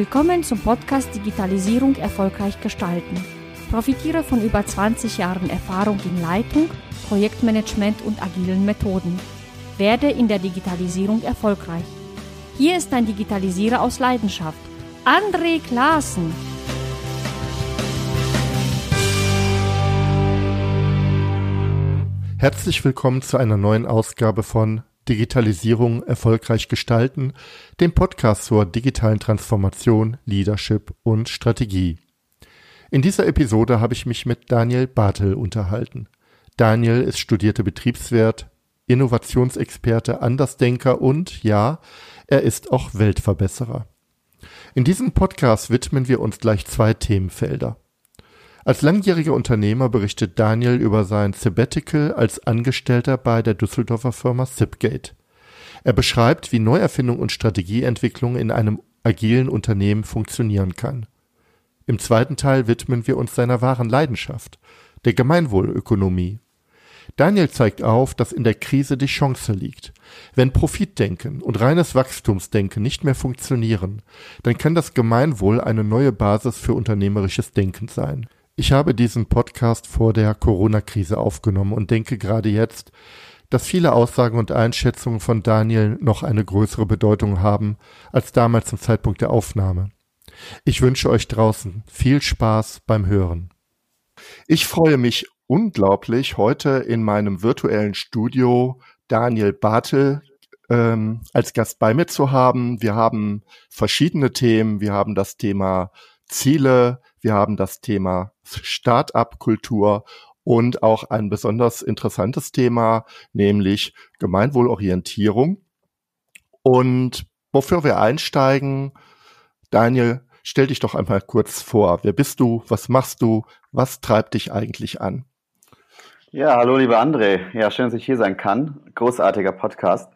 Willkommen zum Podcast Digitalisierung erfolgreich gestalten. Profitiere von über 20 Jahren Erfahrung in Leitung, Projektmanagement und agilen Methoden. Werde in der Digitalisierung erfolgreich. Hier ist ein Digitalisierer aus Leidenschaft, André Klaassen. Herzlich willkommen zu einer neuen Ausgabe von Digitalisierung erfolgreich gestalten, dem Podcast zur digitalen Transformation, Leadership und Strategie. In dieser Episode habe ich mich mit Daniel Bartel unterhalten. Daniel ist studierte Betriebswirt, Innovationsexperte, Andersdenker und ja, er ist auch Weltverbesserer. In diesem Podcast widmen wir uns gleich zwei Themenfelder. Als langjähriger Unternehmer berichtet Daniel über sein Sabbatical als Angestellter bei der Düsseldorfer Firma Zipgate. Er beschreibt, wie Neuerfindung und Strategieentwicklung in einem agilen Unternehmen funktionieren kann. Im zweiten Teil widmen wir uns seiner wahren Leidenschaft, der Gemeinwohlökonomie. Daniel zeigt auf, dass in der Krise die Chance liegt. Wenn Profitdenken und reines Wachstumsdenken nicht mehr funktionieren, dann kann das Gemeinwohl eine neue Basis für unternehmerisches Denken sein. Ich habe diesen Podcast vor der Corona-Krise aufgenommen und denke gerade jetzt, dass viele Aussagen und Einschätzungen von Daniel noch eine größere Bedeutung haben als damals zum Zeitpunkt der Aufnahme. Ich wünsche euch draußen viel Spaß beim Hören. Ich freue mich unglaublich, heute in meinem virtuellen Studio Daniel Bartel ähm, als Gast bei mir zu haben. Wir haben verschiedene Themen. Wir haben das Thema Ziele, wir haben das Thema Start-up-Kultur und auch ein besonders interessantes Thema, nämlich Gemeinwohlorientierung. Und wofür wir einsteigen, Daniel, stell dich doch einmal kurz vor. Wer bist du? Was machst du? Was treibt dich eigentlich an? Ja, hallo, lieber André. Ja, schön, dass ich hier sein kann. Großartiger Podcast.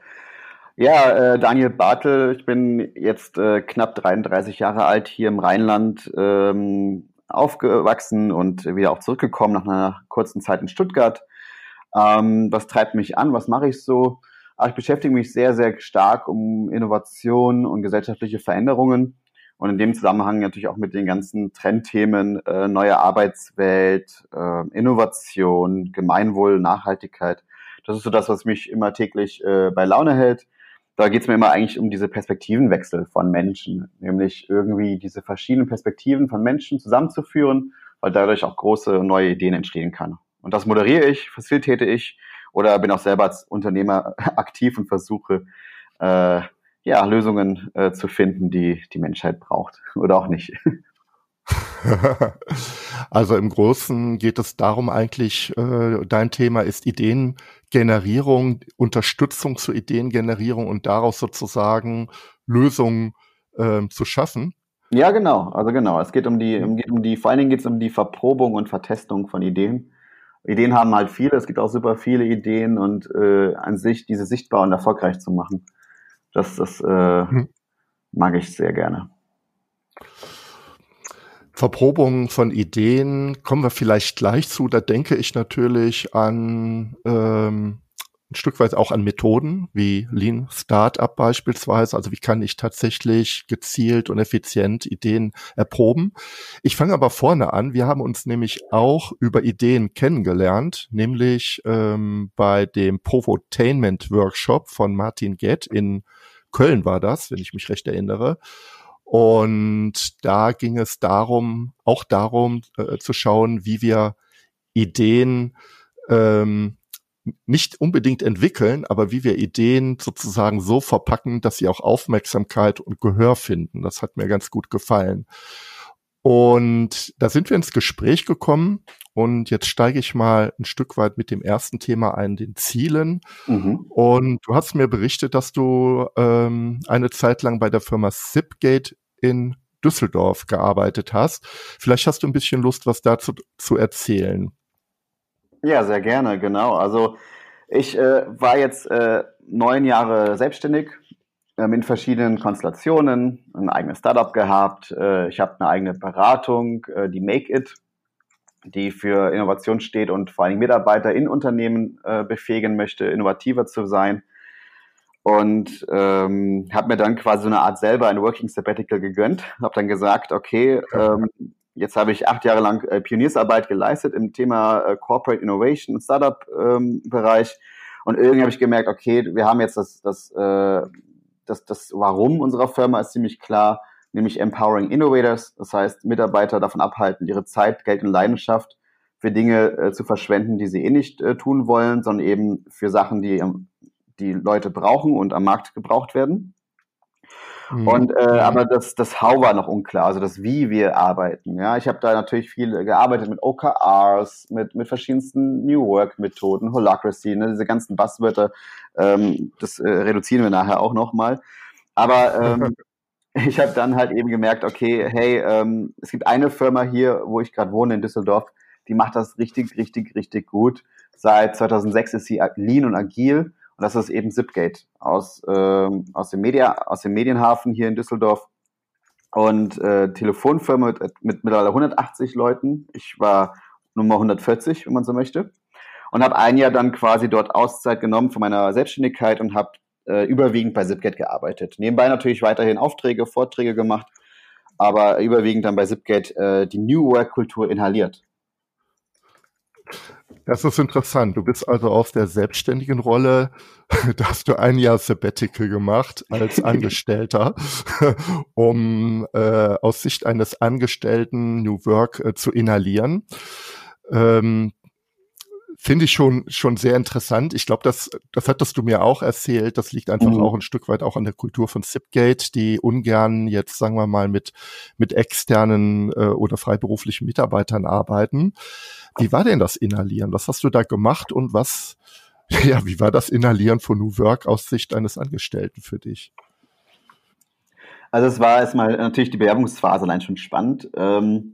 Ja, äh, Daniel Bartel, ich bin jetzt äh, knapp 33 Jahre alt hier im Rheinland ähm, aufgewachsen und wieder auch zurückgekommen nach einer kurzen Zeit in Stuttgart. Ähm, was treibt mich an? Was mache ich so? Aber ich beschäftige mich sehr, sehr stark um Innovation und gesellschaftliche Veränderungen und in dem Zusammenhang natürlich auch mit den ganzen Trendthemen äh, neue Arbeitswelt, äh, Innovation, Gemeinwohl, Nachhaltigkeit. Das ist so das, was mich immer täglich äh, bei Laune hält da geht es mir immer eigentlich um diese Perspektivenwechsel von Menschen, nämlich irgendwie diese verschiedenen Perspektiven von Menschen zusammenzuführen, weil dadurch auch große neue Ideen entstehen kann. Und das moderiere ich, facilitäte ich oder bin auch selber als Unternehmer aktiv und versuche äh, ja Lösungen äh, zu finden, die die Menschheit braucht oder auch nicht. also im Großen geht es darum eigentlich, äh, dein Thema ist Ideengenerierung, Unterstützung zur Ideengenerierung und daraus sozusagen Lösungen äh, zu schaffen. Ja, genau. Also genau. Es geht um die, um, um die, vor allen Dingen geht es um die Verprobung und Vertestung von Ideen. Ideen haben halt viele, es gibt auch super viele Ideen und äh, an sich diese sichtbar und erfolgreich zu machen. Das, das äh, hm. mag ich sehr gerne. Verprobung von Ideen kommen wir vielleicht gleich zu. Da denke ich natürlich an ähm, ein Stück weit auch an Methoden wie Lean Startup beispielsweise. Also wie kann ich tatsächlich gezielt und effizient Ideen erproben? Ich fange aber vorne an. Wir haben uns nämlich auch über Ideen kennengelernt, nämlich ähm, bei dem Provotainment Workshop von Martin Gett in Köln war das, wenn ich mich recht erinnere. Und da ging es darum, auch darum äh, zu schauen, wie wir Ideen ähm, nicht unbedingt entwickeln, aber wie wir Ideen sozusagen so verpacken, dass sie auch Aufmerksamkeit und Gehör finden. Das hat mir ganz gut gefallen. Und da sind wir ins Gespräch gekommen und jetzt steige ich mal ein Stück weit mit dem ersten Thema ein, den Zielen. Mhm. Und du hast mir berichtet, dass du ähm, eine Zeit lang bei der Firma Zipgate in Düsseldorf gearbeitet hast. Vielleicht hast du ein bisschen Lust, was dazu zu erzählen. Ja, sehr gerne, genau. Also ich äh, war jetzt äh, neun Jahre selbstständig, ähm, in verschiedenen Konstellationen, ein eigenes Startup gehabt. Äh, ich habe eine eigene Beratung, äh, die Make It, die für Innovation steht und vor allem Mitarbeiter in Unternehmen äh, befähigen möchte, innovativer zu sein. Und ähm, habe mir dann quasi so eine Art selber ein Working Sabbatical gegönnt. Habe dann gesagt, okay, ähm, jetzt habe ich acht Jahre lang äh, Pioniersarbeit geleistet im Thema äh, Corporate Innovation und Startup-Bereich. Ähm, und irgendwie habe ich gemerkt, okay, wir haben jetzt das, das, äh, das, das Warum unserer Firma ist ziemlich klar, nämlich Empowering Innovators. Das heißt, Mitarbeiter davon abhalten, ihre Zeit, Geld und Leidenschaft für Dinge äh, zu verschwenden, die sie eh nicht äh, tun wollen, sondern eben für Sachen, die ähm, die Leute brauchen und am Markt gebraucht werden. Mhm. Und äh, aber das, das How war noch unklar, also das Wie wir arbeiten. Ja, ich habe da natürlich viel gearbeitet mit OKRs, mit mit verschiedensten New Work Methoden, Holacracy, ne, diese ganzen Buzzwörter. Ähm, das äh, reduzieren wir nachher auch noch mal. Aber ähm, ich habe dann halt eben gemerkt, okay, hey, ähm, es gibt eine Firma hier, wo ich gerade wohne in Düsseldorf, die macht das richtig, richtig, richtig gut. Seit 2006 ist sie lean und agil und das ist eben Zipgate aus, äh, aus, dem Media, aus dem Medienhafen hier in Düsseldorf. Und äh, Telefonfirma mit, mit mittlerweile 180 Leuten. Ich war Nummer 140, wenn man so möchte. Und habe ein Jahr dann quasi dort Auszeit genommen von meiner Selbstständigkeit und habe äh, überwiegend bei Zipgate gearbeitet. Nebenbei natürlich weiterhin Aufträge, Vorträge gemacht, aber überwiegend dann bei Zipgate äh, die New Work-Kultur inhaliert. Das ist interessant. Du bist also aus der selbstständigen Rolle, da hast du ein Jahr Sabbatical gemacht als Angestellter, um äh, aus Sicht eines Angestellten New Work äh, zu inhalieren. Ähm, Finde ich schon, schon sehr interessant. Ich glaube, das, das hattest du mir auch erzählt. Das liegt einfach mhm. auch ein Stück weit auch an der Kultur von Zipgate, die ungern jetzt, sagen wir mal, mit, mit externen äh, oder freiberuflichen Mitarbeitern arbeiten. Wie war denn das Inhalieren? Was hast du da gemacht und was, ja, wie war das Inhalieren von New Work aus Sicht eines Angestellten für dich? Also es war erstmal natürlich die Bewerbungsphase allein schon spannend. Ähm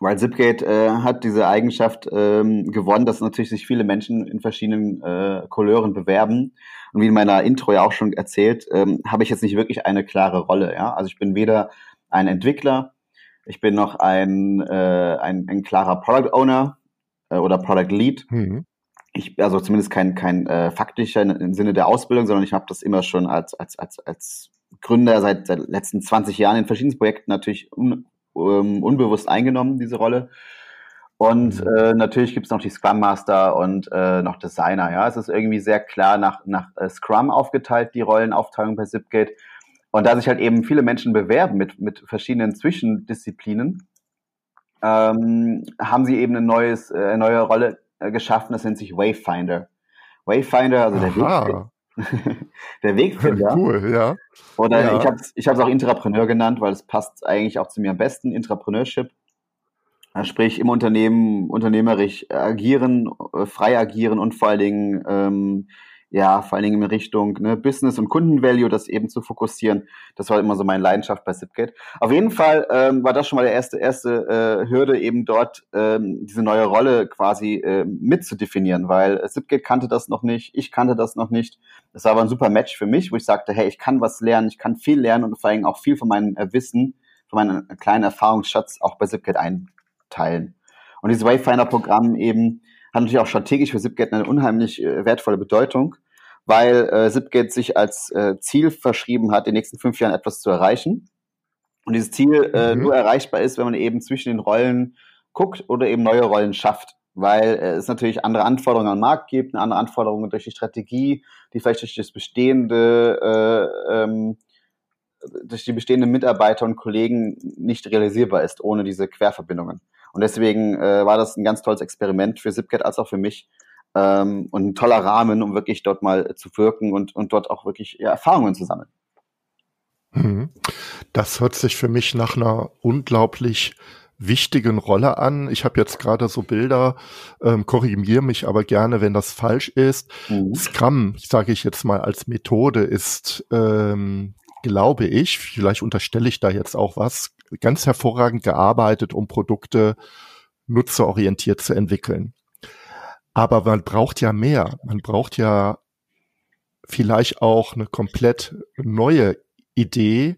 weil Zipgate äh, hat diese Eigenschaft ähm, gewonnen, dass natürlich sich viele Menschen in verschiedenen äh, Couleuren bewerben. Und wie in meiner Intro ja auch schon erzählt, ähm, habe ich jetzt nicht wirklich eine klare Rolle. Ja? Also ich bin weder ein Entwickler, ich bin noch ein, äh, ein, ein klarer Product Owner äh, oder Product Lead. Mhm. Ich, also zumindest kein, kein äh, faktischer im Sinne der Ausbildung, sondern ich habe das immer schon als, als, als, als Gründer seit, seit letzten 20 Jahren in verschiedenen Projekten natürlich un, ähm, unbewusst eingenommen, diese Rolle. Und mhm. äh, natürlich gibt es noch die Scrum Master und äh, noch Designer. Ja, es ist irgendwie sehr klar nach, nach äh, Scrum aufgeteilt, die Rollenaufteilung bei Zipgate. Und da sich halt eben viele Menschen bewerben mit, mit verschiedenen Zwischendisziplinen, ähm, haben sie eben eine neues, äh, neue Rolle äh, geschaffen, das nennt sich Wayfinder. Wayfinder, also der Weg, der Wegfinder. Cool, ja. Oder ja. ich habe es ich auch Intrapreneur genannt, weil es passt eigentlich auch zu mir am besten, Intrapreneurship. Sprich, im Unternehmen unternehmerisch agieren, äh, frei agieren und vor allen Dingen ähm, ja, vor allen Dingen in Richtung ne, Business und Kundenvalue, das eben zu fokussieren. Das war immer so meine Leidenschaft bei Zipgate. Auf jeden Fall ähm, war das schon mal der erste, erste äh, Hürde, eben dort ähm, diese neue Rolle quasi äh, mitzudefinieren, weil Zipgate kannte das noch nicht, ich kannte das noch nicht. Das war aber ein super Match für mich, wo ich sagte, hey, ich kann was lernen, ich kann viel lernen und vor allen Dingen auch viel von meinem äh, Wissen, von meinem kleinen Erfahrungsschatz auch bei Zipgate einteilen. Und dieses Wayfinder-Programm eben hat natürlich auch strategisch für Zipgate eine unheimlich äh, wertvolle Bedeutung, weil äh, Zipgate sich als äh, Ziel verschrieben hat, in den nächsten fünf Jahren etwas zu erreichen. Und dieses Ziel äh, mhm. nur erreichbar ist, wenn man eben zwischen den Rollen guckt oder eben neue Rollen schafft. Weil äh, es natürlich andere Anforderungen am Markt gibt, eine andere Anforderungen durch die Strategie, die vielleicht durch das bestehende, äh, ähm, durch die bestehenden Mitarbeiter und Kollegen nicht realisierbar ist, ohne diese Querverbindungen. Und deswegen äh, war das ein ganz tolles Experiment für Zipcat als auch für mich ähm, und ein toller Rahmen, um wirklich dort mal zu wirken und, und dort auch wirklich ja, Erfahrungen zu sammeln. Mhm. Das hört sich für mich nach einer unglaublich wichtigen Rolle an. Ich habe jetzt gerade so Bilder, ähm, korrigiere mich aber gerne, wenn das falsch ist. Mhm. Scrum, sage ich jetzt mal als Methode, ist, ähm, glaube ich, vielleicht unterstelle ich da jetzt auch was, ganz hervorragend gearbeitet, um Produkte nutzerorientiert zu entwickeln. Aber man braucht ja mehr. Man braucht ja vielleicht auch eine komplett neue Idee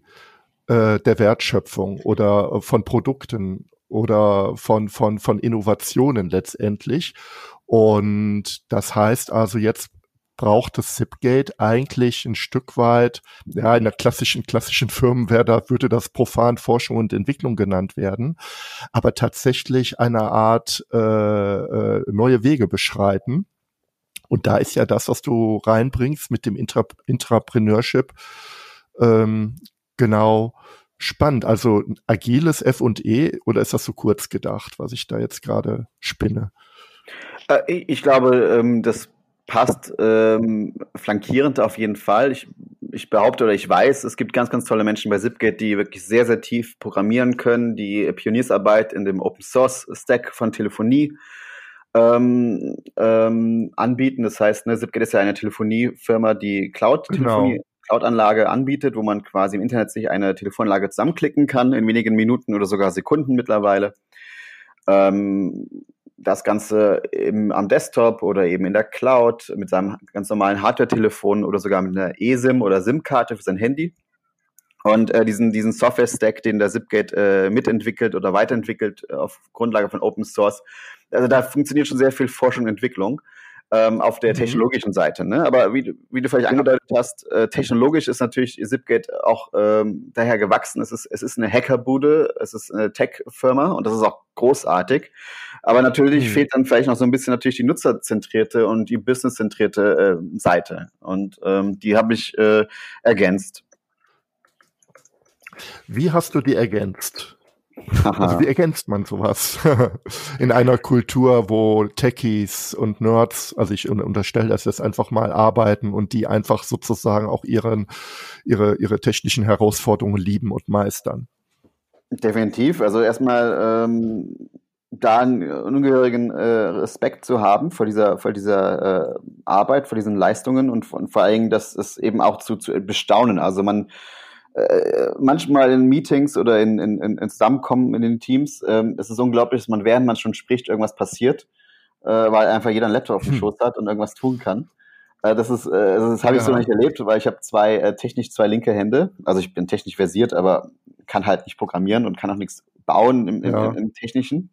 äh, der Wertschöpfung oder von Produkten oder von, von, von Innovationen letztendlich. Und das heißt also, jetzt braucht das Zipgate eigentlich ein Stück weit, ja, in der klassischen, klassischen Firmen wäre da, würde das profan Forschung und Entwicklung genannt werden, aber tatsächlich eine Art äh, äh, neue Wege beschreiten. Und da ist ja das, was du reinbringst mit dem Intra Intrapreneurship, ähm, genau spannend. Also agiles F und E oder ist das so kurz gedacht, was ich da jetzt gerade spinne? Äh, ich glaube, ähm, das passt ähm, flankierend auf jeden Fall. Ich, ich behaupte oder ich weiß, es gibt ganz, ganz tolle Menschen bei Zipgate, die wirklich sehr, sehr tief programmieren können, die Pioniersarbeit in dem Open Source Stack von Telefonie ähm, ähm, anbieten. Das heißt, ne, Zipgate ist ja eine Telefoniefirma, die Cloud-Telefonie genau. Cloud-Anlage anbietet, wo man quasi im Internet sich eine Telefonanlage zusammenklicken kann in wenigen Minuten oder sogar Sekunden mittlerweile. Ähm, das Ganze im, am Desktop oder eben in der Cloud mit seinem ganz normalen Hardware-Telefon oder sogar mit einer eSIM oder SIM-Karte für sein Handy. Und äh, diesen, diesen Software-Stack, den der Zipgate äh, mitentwickelt oder weiterentwickelt äh, auf Grundlage von Open Source, also da funktioniert schon sehr viel Forschung und Entwicklung ähm, auf der mhm. technologischen Seite. Ne? Aber wie, wie du vielleicht angedeutet hast, äh, technologisch ist natürlich Zipgate auch ähm, daher gewachsen. Es ist, es ist eine Hackerbude, es ist eine Tech-Firma und das ist auch großartig. Aber natürlich mhm. fehlt dann vielleicht noch so ein bisschen natürlich die nutzerzentrierte und die businesszentrierte äh, Seite. Und ähm, die habe ich äh, ergänzt. Wie hast du die ergänzt? Also wie ergänzt man sowas in einer Kultur, wo Techies und Nerds, also ich unterstelle, dass das einfach mal arbeiten und die einfach sozusagen auch ihren, ihre, ihre technischen Herausforderungen lieben und meistern? Definitiv. Also erstmal ähm, da einen ungehörigen äh, Respekt zu haben vor dieser, vor dieser äh, Arbeit, vor diesen Leistungen und, und vor allem, dass es eben auch zu, zu bestaunen. Also man äh, manchmal in Meetings oder in, in, in Zusammenkommen in den Teams, ähm, es ist unglaublich, dass man während man schon spricht, irgendwas passiert, äh, weil einfach jeder einen Laptop auf dem hm. Schoß hat und irgendwas tun kann. Äh, das ist, äh, das habe ich ja. so noch nicht erlebt, weil ich habe zwei äh, technisch zwei linke Hände. Also ich bin technisch versiert, aber kann halt nicht programmieren und kann auch nichts bauen im, im, ja. im, im Technischen.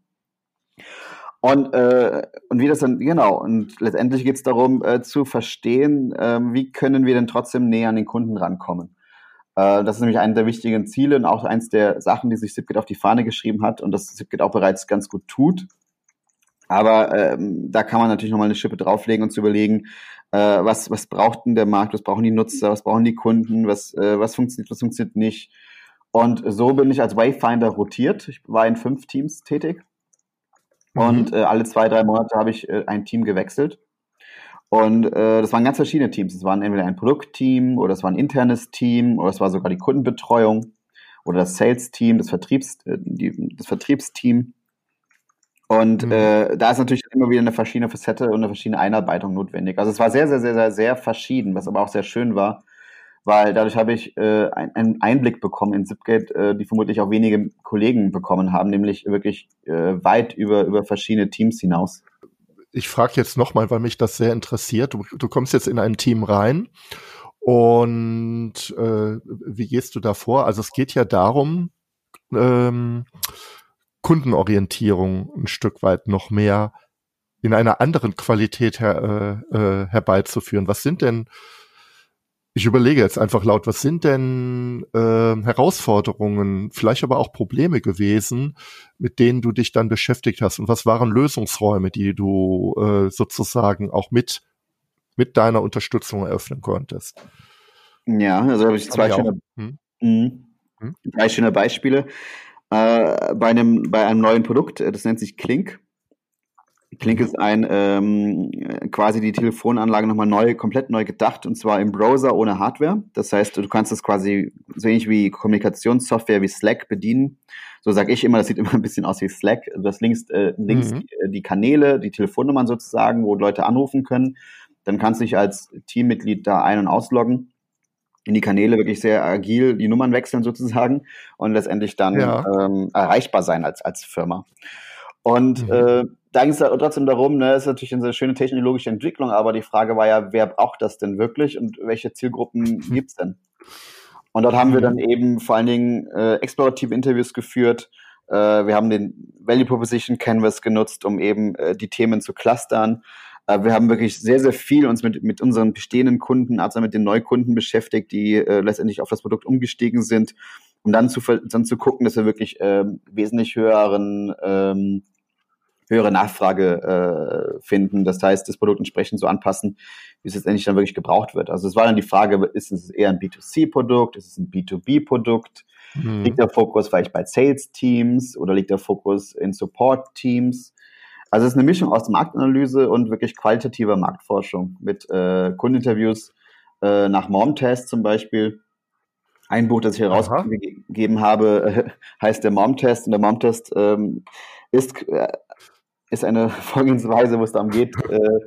Und, äh, und wie das dann, genau, und letztendlich geht es darum äh, zu verstehen, äh, wie können wir denn trotzdem näher an den Kunden rankommen. Äh, das ist nämlich eine der wichtigen Ziele und auch eins der Sachen, die sich Zipgate auf die Fahne geschrieben hat und das Zipgate auch bereits ganz gut tut. Aber ähm, da kann man natürlich nochmal eine Schippe drauflegen und zu überlegen, äh, was, was braucht denn der Markt, was brauchen die Nutzer, was brauchen die Kunden, was, äh, was funktioniert, was funktioniert nicht. Und so bin ich als Wayfinder rotiert. Ich war in fünf Teams tätig. Mhm. Und äh, alle zwei, drei Monate habe ich äh, ein Team gewechselt. Und äh, das waren ganz verschiedene Teams. Es waren entweder ein Produktteam oder es war ein internes Team oder es war sogar die Kundenbetreuung oder das Sales-Team, das, Vertriebs, äh, die, das Vertriebsteam. Und mhm. äh, da ist natürlich immer wieder eine verschiedene Facette und eine verschiedene Einarbeitung notwendig. Also es war sehr, sehr, sehr, sehr, sehr verschieden, was aber auch sehr schön war, weil dadurch habe ich äh, einen Einblick bekommen in Zipgate, äh, die vermutlich auch wenige Kollegen bekommen haben, nämlich wirklich äh, weit über, über verschiedene Teams hinaus ich frage jetzt nochmal, weil mich das sehr interessiert. Du, du kommst jetzt in ein Team rein und äh, wie gehst du da vor? Also es geht ja darum, ähm, Kundenorientierung ein Stück weit noch mehr in einer anderen Qualität her, äh, äh, herbeizuführen. Was sind denn ich überlege jetzt einfach laut, was sind denn äh, Herausforderungen, vielleicht aber auch Probleme gewesen, mit denen du dich dann beschäftigt hast und was waren Lösungsräume, die du äh, sozusagen auch mit mit deiner Unterstützung eröffnen konntest? Ja, also habe ich zwei schöne, hm? Mhm. Hm? drei schöne Beispiele. Äh, bei einem bei einem neuen Produkt, das nennt sich Klink. Klink ist ein ähm, quasi die Telefonanlage nochmal neu, komplett neu gedacht und zwar im Browser ohne Hardware. Das heißt, du kannst es quasi so ähnlich wie Kommunikationssoftware wie Slack bedienen. So sage ich immer, das sieht immer ein bisschen aus wie Slack. Du hast links, äh, links mhm. die, die, Kanäle, die Telefonnummern sozusagen, wo Leute anrufen können. Dann kannst du dich als Teammitglied da ein- und ausloggen in die Kanäle wirklich sehr agil die Nummern wechseln sozusagen und letztendlich dann ja. ähm, erreichbar sein als, als Firma. Und mhm. äh, da ging es trotzdem darum, ne, ist natürlich eine schöne technologische Entwicklung, aber die Frage war ja, wer braucht das denn wirklich und welche Zielgruppen mhm. gibt's denn? Und dort haben wir dann mhm. eben vor allen Dingen äh, explorative Interviews geführt. Äh, wir haben den Value Proposition Canvas genutzt, um eben äh, die Themen zu clustern. Äh, wir haben wirklich sehr, sehr viel uns mit, mit unseren bestehenden Kunden, also mit den Neukunden beschäftigt, die äh, letztendlich auf das Produkt umgestiegen sind, um dann zu, dann zu gucken, dass wir wirklich ähm, wesentlich höheren ähm, höhere Nachfrage äh, finden. Das heißt, das Produkt entsprechend so anpassen, wie es letztendlich dann wirklich gebraucht wird. Also es war dann die Frage, ist es eher ein B2C-Produkt, ist es ein B2B-Produkt? Mhm. Liegt der Fokus vielleicht bei Sales-Teams oder liegt der Fokus in Support-Teams? Also es ist eine Mischung aus Marktanalyse und wirklich qualitativer Marktforschung mit äh, Kundeninterviews äh, nach Mom-Test zum Beispiel. Ein Buch, das ich herausgegeben habe, äh, heißt der Mom-Test. Und der Mom-Test ähm, ist, äh, ist eine Vorgehensweise, wo es darum geht, äh,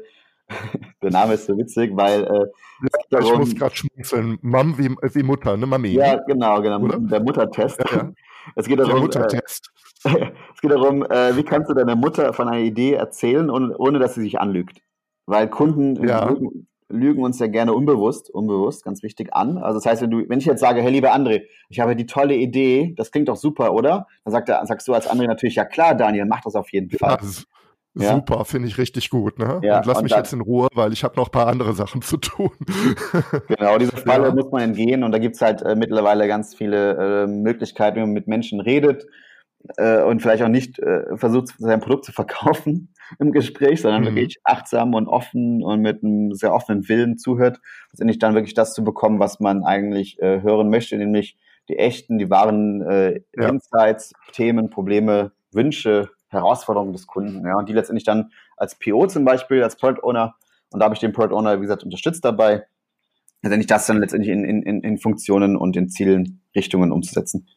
der Name ist so witzig, weil äh, ja, darum, ich muss gerade schmunzeln. Mom wie, wie Mutter, ne Mami. Ja, genau, genau. Oder? Der Muttertest. Ja, ja. Es geht darum, der Muttertest. Äh, es geht darum, äh, wie kannst du deiner Mutter von einer Idee erzählen, und, ohne dass sie sich anlügt. Weil Kunden ja. Lügen, uns ja gerne unbewusst, unbewusst, ganz wichtig an. Also das heißt, wenn du, wenn ich jetzt sage, hey lieber André, ich habe die tolle Idee, das klingt doch super, oder? Dann sagt er, sagst du als André natürlich, ja klar, Daniel, mach das auf jeden Fall. Ja, Super, finde ich richtig gut. Ne? Ja, und lass und mich jetzt in Ruhe, weil ich habe noch ein paar andere Sachen zu tun. genau, diese Falle ja. muss man entgehen und da gibt's halt äh, mittlerweile ganz viele äh, Möglichkeiten, wie man mit Menschen redet äh, und vielleicht auch nicht äh, versucht, sein Produkt zu verkaufen im Gespräch, sondern mhm. wirklich achtsam und offen und mit einem sehr offenen Willen zuhört, letztendlich dann wirklich das zu bekommen, was man eigentlich äh, hören möchte, nämlich die echten, die wahren äh, ja. Insights, Themen, Probleme, Wünsche, Herausforderungen des Kunden. Ja, und die letztendlich dann als PO zum Beispiel, als Product Owner, und da habe ich den Product Owner, wie gesagt, unterstützt dabei, letztendlich das dann letztendlich in, in, in Funktionen und in Zielen, Richtungen umzusetzen.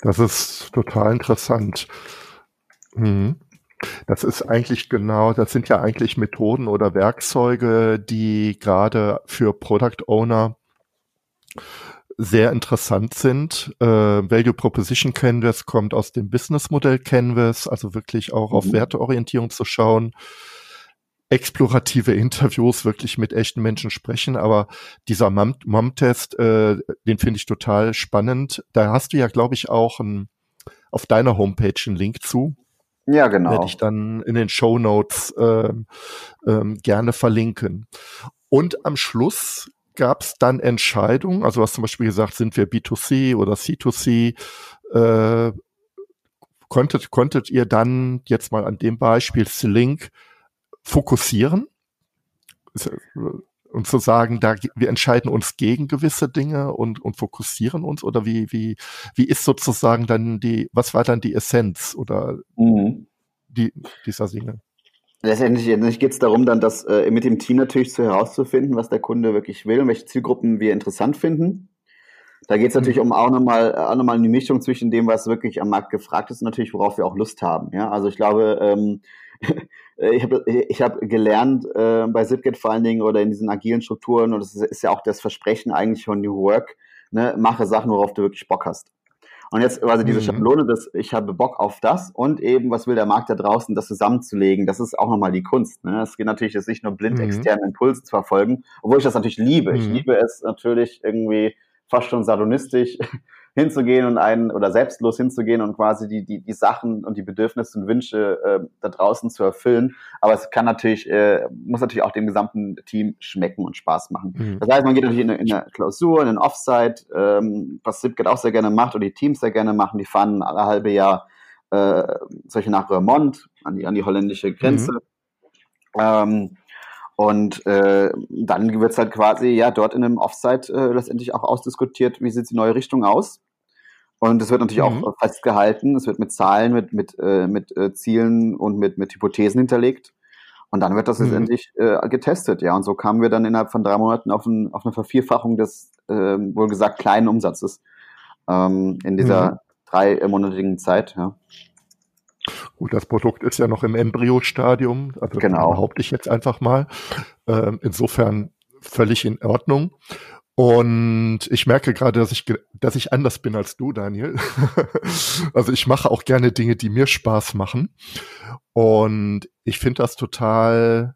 Das ist total interessant. Mhm. Das ist eigentlich genau, das sind ja eigentlich Methoden oder Werkzeuge, die gerade für Product Owner sehr interessant sind. Äh, Value Proposition Canvas kommt aus dem Business Modell Canvas, also wirklich auch mhm. auf Werteorientierung zu schauen explorative Interviews wirklich mit echten Menschen sprechen, aber dieser Mom-Test, äh, den finde ich total spannend. Da hast du ja, glaube ich, auch ein, auf deiner Homepage einen Link zu. Ja, genau. Werde ich dann in den Show Notes ähm, ähm, gerne verlinken. Und am Schluss gab es dann Entscheidungen, also du hast zum Beispiel gesagt, sind wir B2C oder C2C, äh, konntet, konntet ihr dann jetzt mal an dem Beispiel Link fokussieren und zu sagen, da wir entscheiden uns gegen gewisse Dinge und, und fokussieren uns oder wie wie wie ist sozusagen dann die was war dann die Essenz oder mhm. die dieser? Letztendlich, letztendlich geht es darum, dann das äh, mit dem Team natürlich zu herauszufinden, was der Kunde wirklich will und welche Zielgruppen wir interessant finden. Da geht es mhm. natürlich um auch nochmal auch noch mal eine Mischung zwischen dem, was wirklich am Markt gefragt ist und natürlich, worauf wir auch Lust haben. Ja, also ich glaube, ähm, ich habe ich hab gelernt äh, bei Zipgate vor allen Dingen oder in diesen agilen Strukturen und das ist, ist ja auch das Versprechen eigentlich von New Work, ne, mache Sachen, worauf du wirklich Bock hast. Und jetzt quasi diese mhm. Schablone, dass ich habe Bock auf das und eben, was will der Markt da draußen, das zusammenzulegen, das ist auch nochmal die Kunst. Ne? Es geht natürlich jetzt nicht nur blind mhm. externen Impulsen zu verfolgen, obwohl ich das natürlich liebe. Mhm. Ich liebe es natürlich irgendwie fast schon sadonistisch hinzugehen und einen oder selbstlos hinzugehen und quasi die, die, die Sachen und die Bedürfnisse und Wünsche äh, da draußen zu erfüllen. Aber es kann natürlich, äh, muss natürlich auch dem gesamten Team schmecken und Spaß machen. Mhm. Das heißt, man geht natürlich in eine, in eine Klausur, in eine Offsite, ähm, was Zipgate auch sehr gerne macht oder die Teams sehr gerne machen, die fahren alle halbe Jahr äh, solche nach Vermont, an die, an die holländische Grenze. Mhm. Ähm, und äh, dann wird's halt quasi ja dort in einem Offsite äh, letztendlich auch ausdiskutiert, wie sieht die neue Richtung aus. Und es wird natürlich mhm. auch festgehalten, es wird mit Zahlen, mit, mit, äh, mit äh, Zielen und mit, mit Hypothesen hinterlegt. Und dann wird das mhm. letztendlich äh, getestet, ja. Und so kamen wir dann innerhalb von drei Monaten auf, ein, auf eine Vervierfachung des äh, wohl gesagt kleinen Umsatzes ähm, in dieser mhm. dreimonatigen Zeit, ja. Gut, das Produkt ist ja noch im Embryo-Stadium, also genau. behaupte ich jetzt einfach mal. Ähm, insofern völlig in Ordnung. Und ich merke gerade, dass ich, dass ich anders bin als du, Daniel. also ich mache auch gerne Dinge, die mir Spaß machen. Und ich finde das total,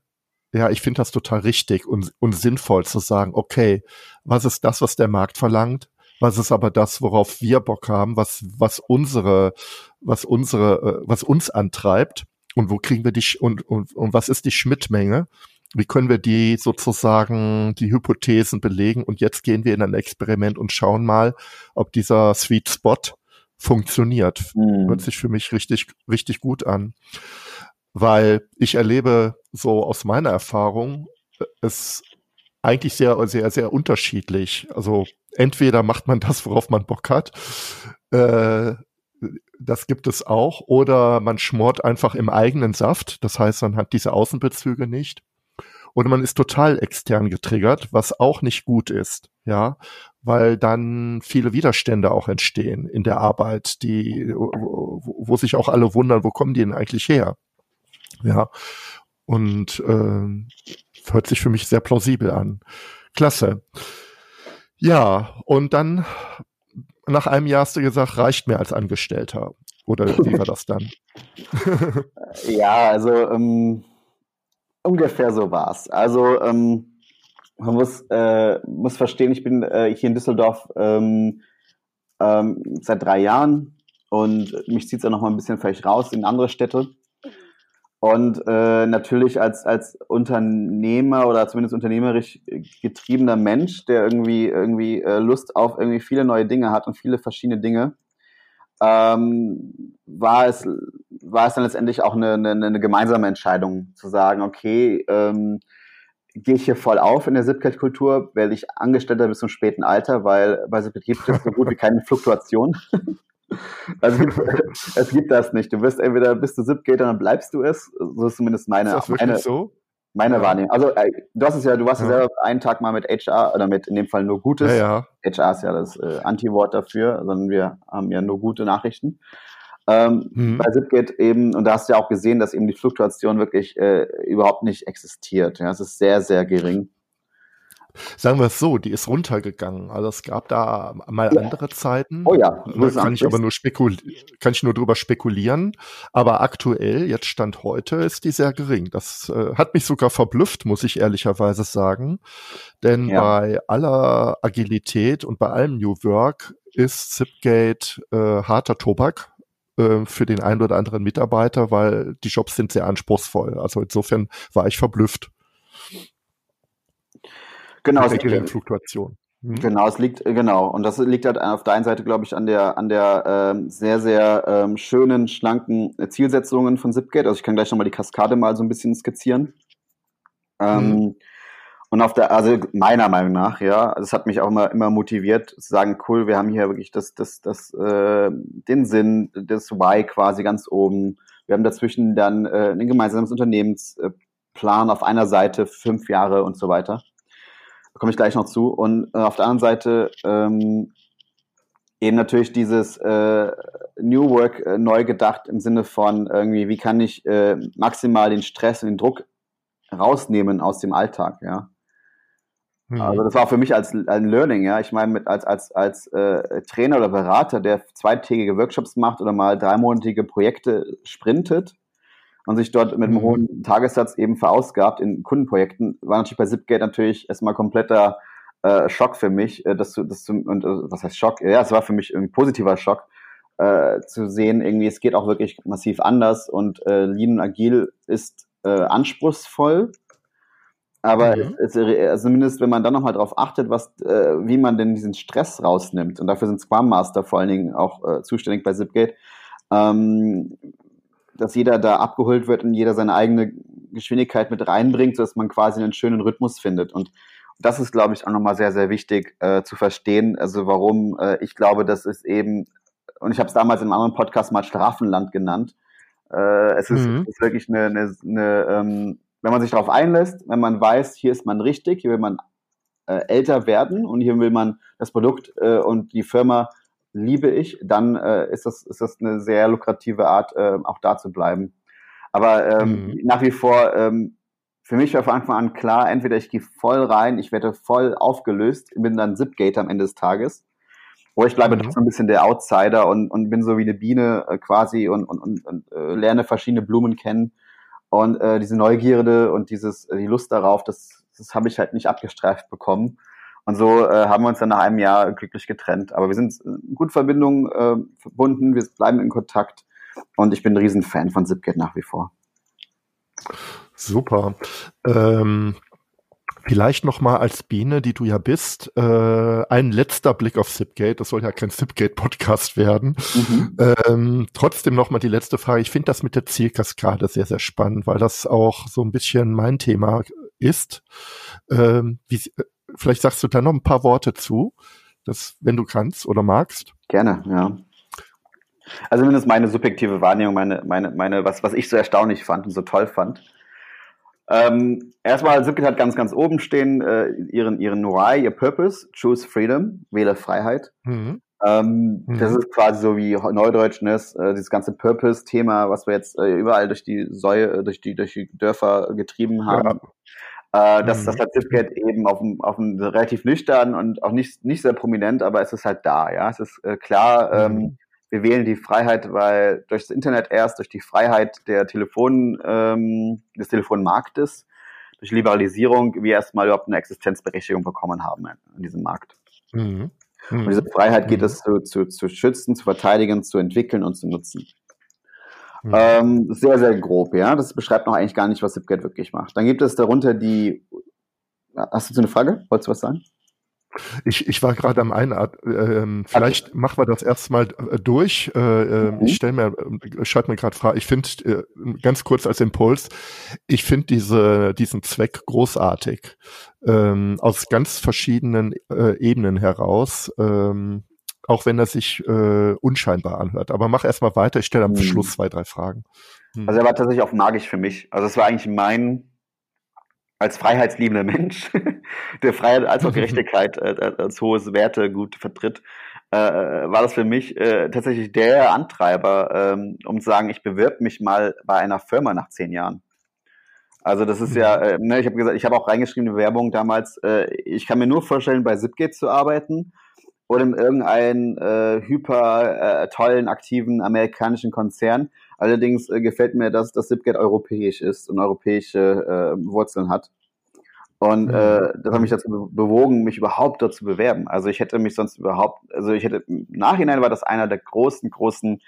ja, ich finde das total richtig und, und sinnvoll zu sagen, okay, was ist das, was der Markt verlangt? Was ist aber das, worauf wir Bock haben, was, was unsere, was unsere, äh, was uns antreibt? und wo kriegen wir die und, und, und was ist die Schmidtmenge? Wie können wir die sozusagen die Hypothesen belegen? Und jetzt gehen wir in ein Experiment und schauen mal, ob dieser Sweet Spot funktioniert. Mhm. Hört sich für mich richtig, richtig gut an. Weil ich erlebe so aus meiner Erfahrung, es eigentlich sehr, sehr, sehr unterschiedlich. Also entweder macht man das, worauf man Bock hat, äh, das gibt es auch, oder man schmort einfach im eigenen Saft, das heißt, man hat diese Außenbezüge nicht. Oder man ist total extern getriggert, was auch nicht gut ist, ja, weil dann viele Widerstände auch entstehen in der Arbeit, die, wo, wo sich auch alle wundern, wo kommen die denn eigentlich her? Ja. Und äh, hört sich für mich sehr plausibel an. Klasse. Ja, und dann nach einem Jahr hast du gesagt, reicht mir als Angestellter. Oder wie war das dann? ja, also ähm, ungefähr so war's. Also ähm, man muss, äh, muss verstehen, ich bin äh, hier in Düsseldorf ähm, ähm, seit drei Jahren und mich zieht es ja noch mal ein bisschen vielleicht raus in andere Städte. Und äh, natürlich als, als Unternehmer oder zumindest unternehmerisch getriebener Mensch, der irgendwie, irgendwie äh, Lust auf irgendwie viele neue Dinge hat und viele verschiedene Dinge, ähm, war, es, war es dann letztendlich auch eine, eine, eine gemeinsame Entscheidung zu sagen, okay, ähm, gehe ich hier voll auf in der Zipcat-Kultur, werde ich Angestellter bis zum späten Alter, weil bei Zipcat gibt es so gut wie keine Fluktuation. Also es gibt das nicht. Du wirst entweder bist du Zipgater, dann bleibst du es. So ist zumindest meine, ist das meine, so? meine ja. Wahrnehmung. Also äh, du hast es ja, du warst ja. ja selber einen Tag mal mit HR oder mit in dem Fall nur Gutes. Ja. HR ist ja das äh, Anti-Wort dafür, sondern wir haben ja nur gute Nachrichten. Ähm, mhm. Bei Zipgate eben, und da hast du ja auch gesehen, dass eben die Fluktuation wirklich äh, überhaupt nicht existiert. Ja, es ist sehr, sehr gering. Sagen wir es so, die ist runtergegangen. Also es gab da mal ja. andere Zeiten. Oh ja. Da kann ich aber nur spekul kann ich nur drüber spekulieren. Aber aktuell, jetzt Stand heute, ist die sehr gering. Das äh, hat mich sogar verblüfft, muss ich ehrlicherweise sagen. Denn ja. bei aller Agilität und bei allem New Work ist Zipgate äh, harter Tobak äh, für den einen oder anderen Mitarbeiter, weil die Jobs sind sehr anspruchsvoll. Also insofern war ich verblüfft. Genau, der geringen Fluktuation. Mhm. Genau, es liegt, genau. Und das liegt halt auf der einen Seite, glaube ich, an der, an der ähm, sehr, sehr ähm, schönen, schlanken Zielsetzungen von Zipgate. Also ich kann gleich nochmal die Kaskade mal so ein bisschen skizzieren. Ähm, mhm. Und auf der, also meiner Meinung nach, ja, das hat mich auch immer, immer motiviert zu sagen, cool, wir haben hier wirklich das, das, das, äh, den Sinn, das Why quasi ganz oben. Wir haben dazwischen dann äh, ein gemeinsames Unternehmensplan auf einer Seite, fünf Jahre und so weiter. Komme ich gleich noch zu. Und äh, auf der anderen Seite ähm, eben natürlich dieses äh, New Work äh, neu gedacht im Sinne von irgendwie, wie kann ich äh, maximal den Stress und den Druck rausnehmen aus dem Alltag, ja. Mhm. Also das war für mich als ein Learning, ja. Ich meine, mit als als als äh, Trainer oder Berater, der zweitägige Workshops macht oder mal dreimonatige Projekte sprintet, und sich dort mit einem mhm. hohen Tagessatz eben verausgabt in Kundenprojekten, war natürlich bei Zipgate natürlich erstmal kompletter äh, Schock für mich, äh, dass du, dass du, und äh, was heißt Schock? Ja, es war für mich ein positiver Schock, äh, zu sehen, irgendwie, es geht auch wirklich massiv anders und äh, Lean und Agil ist äh, anspruchsvoll, aber mhm. es, es, also zumindest, wenn man dann nochmal darauf achtet, was, äh, wie man denn diesen Stress rausnimmt, und dafür sind Scrum Master vor allen Dingen auch äh, zuständig bei Zipgate, ähm, dass jeder da abgeholt wird und jeder seine eigene Geschwindigkeit mit reinbringt, sodass man quasi einen schönen Rhythmus findet. Und das ist, glaube ich, auch nochmal sehr, sehr wichtig äh, zu verstehen. Also warum äh, ich glaube, das ist eben, und ich habe es damals in einem anderen Podcast mal Strafenland genannt. Äh, es ist, mhm. ist, wirklich eine, eine, eine ähm, wenn man sich darauf einlässt, wenn man weiß, hier ist man richtig, hier will man äh, älter werden und hier will man das Produkt äh, und die Firma liebe ich, dann äh, ist, das, ist das eine sehr lukrative Art, äh, auch da zu bleiben. Aber ähm, mhm. nach wie vor, ähm, für mich war von Anfang an klar, entweder ich gehe voll rein, ich werde voll aufgelöst, bin dann Zipgater am Ende des Tages, oder ich bleibe mhm. trotzdem ein bisschen der Outsider und, und bin so wie eine Biene äh, quasi und, und, und, und äh, lerne verschiedene Blumen kennen. Und äh, diese Neugierde und dieses, äh, die Lust darauf, das, das habe ich halt nicht abgestreift bekommen. Und so äh, haben wir uns dann nach einem Jahr glücklich getrennt. Aber wir sind in gut Verbindung äh, verbunden, wir bleiben in Kontakt und ich bin ein Riesenfan von Zipgate nach wie vor. Super. Ähm, Vielleicht noch mal als Biene, die du ja bist, äh, ein letzter Blick auf Zipgate. Das soll ja kein Zipgate-Podcast werden. Mhm. Ähm, trotzdem noch mal die letzte Frage. Ich finde das mit der Zielkaskade sehr, sehr spannend, weil das auch so ein bisschen mein Thema ist. Ähm, wie, vielleicht sagst du da noch ein paar Worte zu, das, wenn du kannst oder magst. Gerne, ja. Also zumindest meine subjektive Wahrnehmung, meine, meine, meine, was, was ich so erstaunlich fand und so toll fand ähm, erstmal, Zipkit hat ganz, ganz oben stehen äh, ihren, ihren Why, ihr Purpose, Choose Freedom, wähle Freiheit. Mhm. Ähm, mhm. Das ist quasi so wie Neudeutsch, ne, äh, dieses ganze Purpose-Thema, was wir jetzt äh, überall durch die Säue, äh, durch die, durch die Dörfer getrieben haben. Ja. Äh, das, mhm. das hat Zipgate eben auf dem, auf dem relativ nüchtern und auch nicht, nicht sehr prominent, aber es ist halt da, ja. Es ist äh, klar, ähm, mhm wir wählen die Freiheit, weil durch das Internet erst, durch die Freiheit der Telefon, ähm, des Telefonmarktes, durch Liberalisierung wir erstmal überhaupt eine Existenzberechtigung bekommen haben in diesem Markt. Mhm. Mhm. Und diese Freiheit geht mhm. es zu, zu, zu schützen, zu verteidigen, zu entwickeln und zu nutzen. Mhm. Ähm, sehr, sehr grob, ja. Das beschreibt noch eigentlich gar nicht, was Zipgate wirklich macht. Dann gibt es darunter die. Hast du so eine Frage? Wolltest du was sagen? Ich, ich war gerade am Einatmen. Ähm, vielleicht okay. machen wir das erstmal äh, durch. Äh, ähm, mhm. Ich stelle mir, äh, schalte mir gerade Frage. Ich finde äh, ganz kurz als Impuls, ich finde diese diesen Zweck großartig ähm, aus ganz verschiedenen äh, Ebenen heraus. Ähm, auch wenn er sich äh, unscheinbar anhört. Aber mach erstmal weiter. Ich stelle am mhm. Schluss zwei, drei Fragen. Mhm. Also er war tatsächlich auch magisch für mich. Also es war eigentlich mein als freiheitsliebender Mensch, der Freiheit als auch Gerechtigkeit äh, als hohes Werte gut vertritt, äh, war das für mich äh, tatsächlich der Antreiber, ähm, um zu sagen, ich bewirb mich mal bei einer Firma nach zehn Jahren. Also das ist ja, äh, ne, ich habe gesagt, ich habe auch reingeschrieben in die Werbung damals, äh, ich kann mir nur vorstellen, bei Zipgate zu arbeiten oder in irgendeinem äh, hyper äh, tollen, aktiven amerikanischen Konzern, Allerdings äh, gefällt mir, dass das Zipgate europäisch ist und europäische äh, Wurzeln hat. Und mhm. äh, das hat mich dazu bewogen, mich überhaupt dort zu bewerben. Also ich hätte mich sonst überhaupt, also ich hätte im Nachhinein war das einer der großen, großen,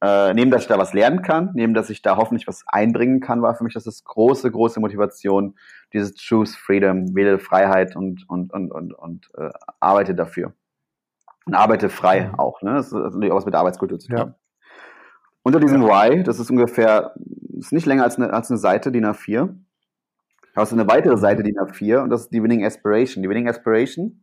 äh, neben dass ich da was lernen kann, neben dass ich da hoffentlich was einbringen kann, war für mich das ist große, große Motivation, dieses Choose Freedom, wähle Freiheit und und und und und äh, arbeite dafür und arbeite frei mhm. auch. Ne, das hat natürlich auch was mit Arbeitskultur zu tun. Ja. Unter diesem Y, das ist ungefähr, ist nicht länger als eine, als eine Seite DIN A4, hast du eine weitere Seite DIN A4 und das ist die Winning Aspiration. Die Winning Aspiration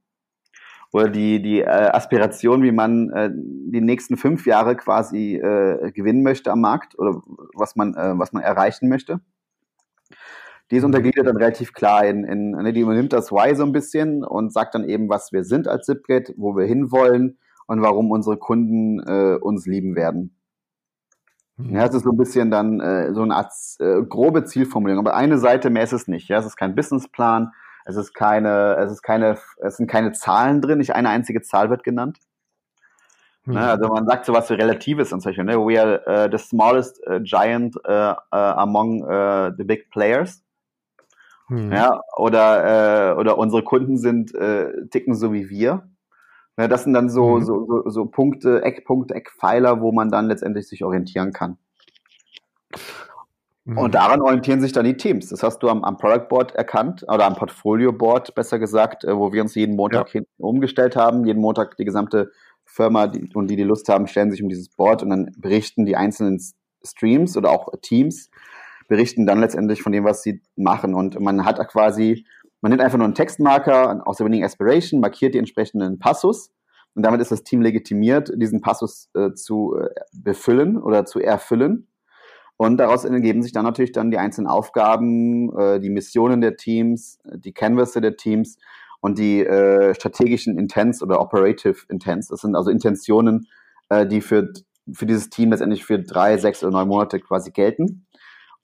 oder die, die äh, Aspiration, wie man äh, die nächsten fünf Jahre quasi äh, gewinnen möchte am Markt oder was man, äh, was man erreichen möchte. Die ist untergliedert dann relativ klar in, in ne, die übernimmt das Y so ein bisschen und sagt dann eben, was wir sind als Zipgate, wo wir hinwollen und warum unsere Kunden äh, uns lieben werden. Mhm. Ja, es ist so ein bisschen dann äh, so eine Art äh, grobe Zielformulierung, aber eine Seite mehr ist es nicht. Ja, es ist kein Businessplan, es ist keine, es ist keine, es sind keine Zahlen drin, nicht eine einzige Zahl wird genannt. Mhm. Ne, also man sagt so was Relatives und solche, ne? We are uh, the smallest uh, giant uh, among the big players. Mhm. Ja, oder, oder unsere Kunden sind ticken so wie wir. Ja, das sind dann so, mhm. so, so, so Punkte, Eckpunkte, Eckpfeiler, wo man dann letztendlich sich orientieren kann. Mhm. Und daran orientieren sich dann die Teams. Das hast du am, am Product Board erkannt oder am Portfolio Board besser gesagt, äh, wo wir uns jeden Montag ja. umgestellt haben. Jeden Montag die gesamte Firma die, und die die Lust haben, stellen sich um dieses Board und dann berichten die einzelnen Streams oder auch Teams, berichten dann letztendlich von dem, was sie machen. Und man hat quasi man nimmt einfach nur einen Textmarker aus der Winning Aspiration, markiert die entsprechenden Passus und damit ist das Team legitimiert, diesen Passus äh, zu äh, befüllen oder zu erfüllen. Und daraus ergeben sich dann natürlich dann die einzelnen Aufgaben, äh, die Missionen der Teams, die Canvasse der Teams und die äh, strategischen Intents oder Operative Intents. Das sind also Intentionen, äh, die für, für dieses Team letztendlich für drei, sechs oder neun Monate quasi gelten.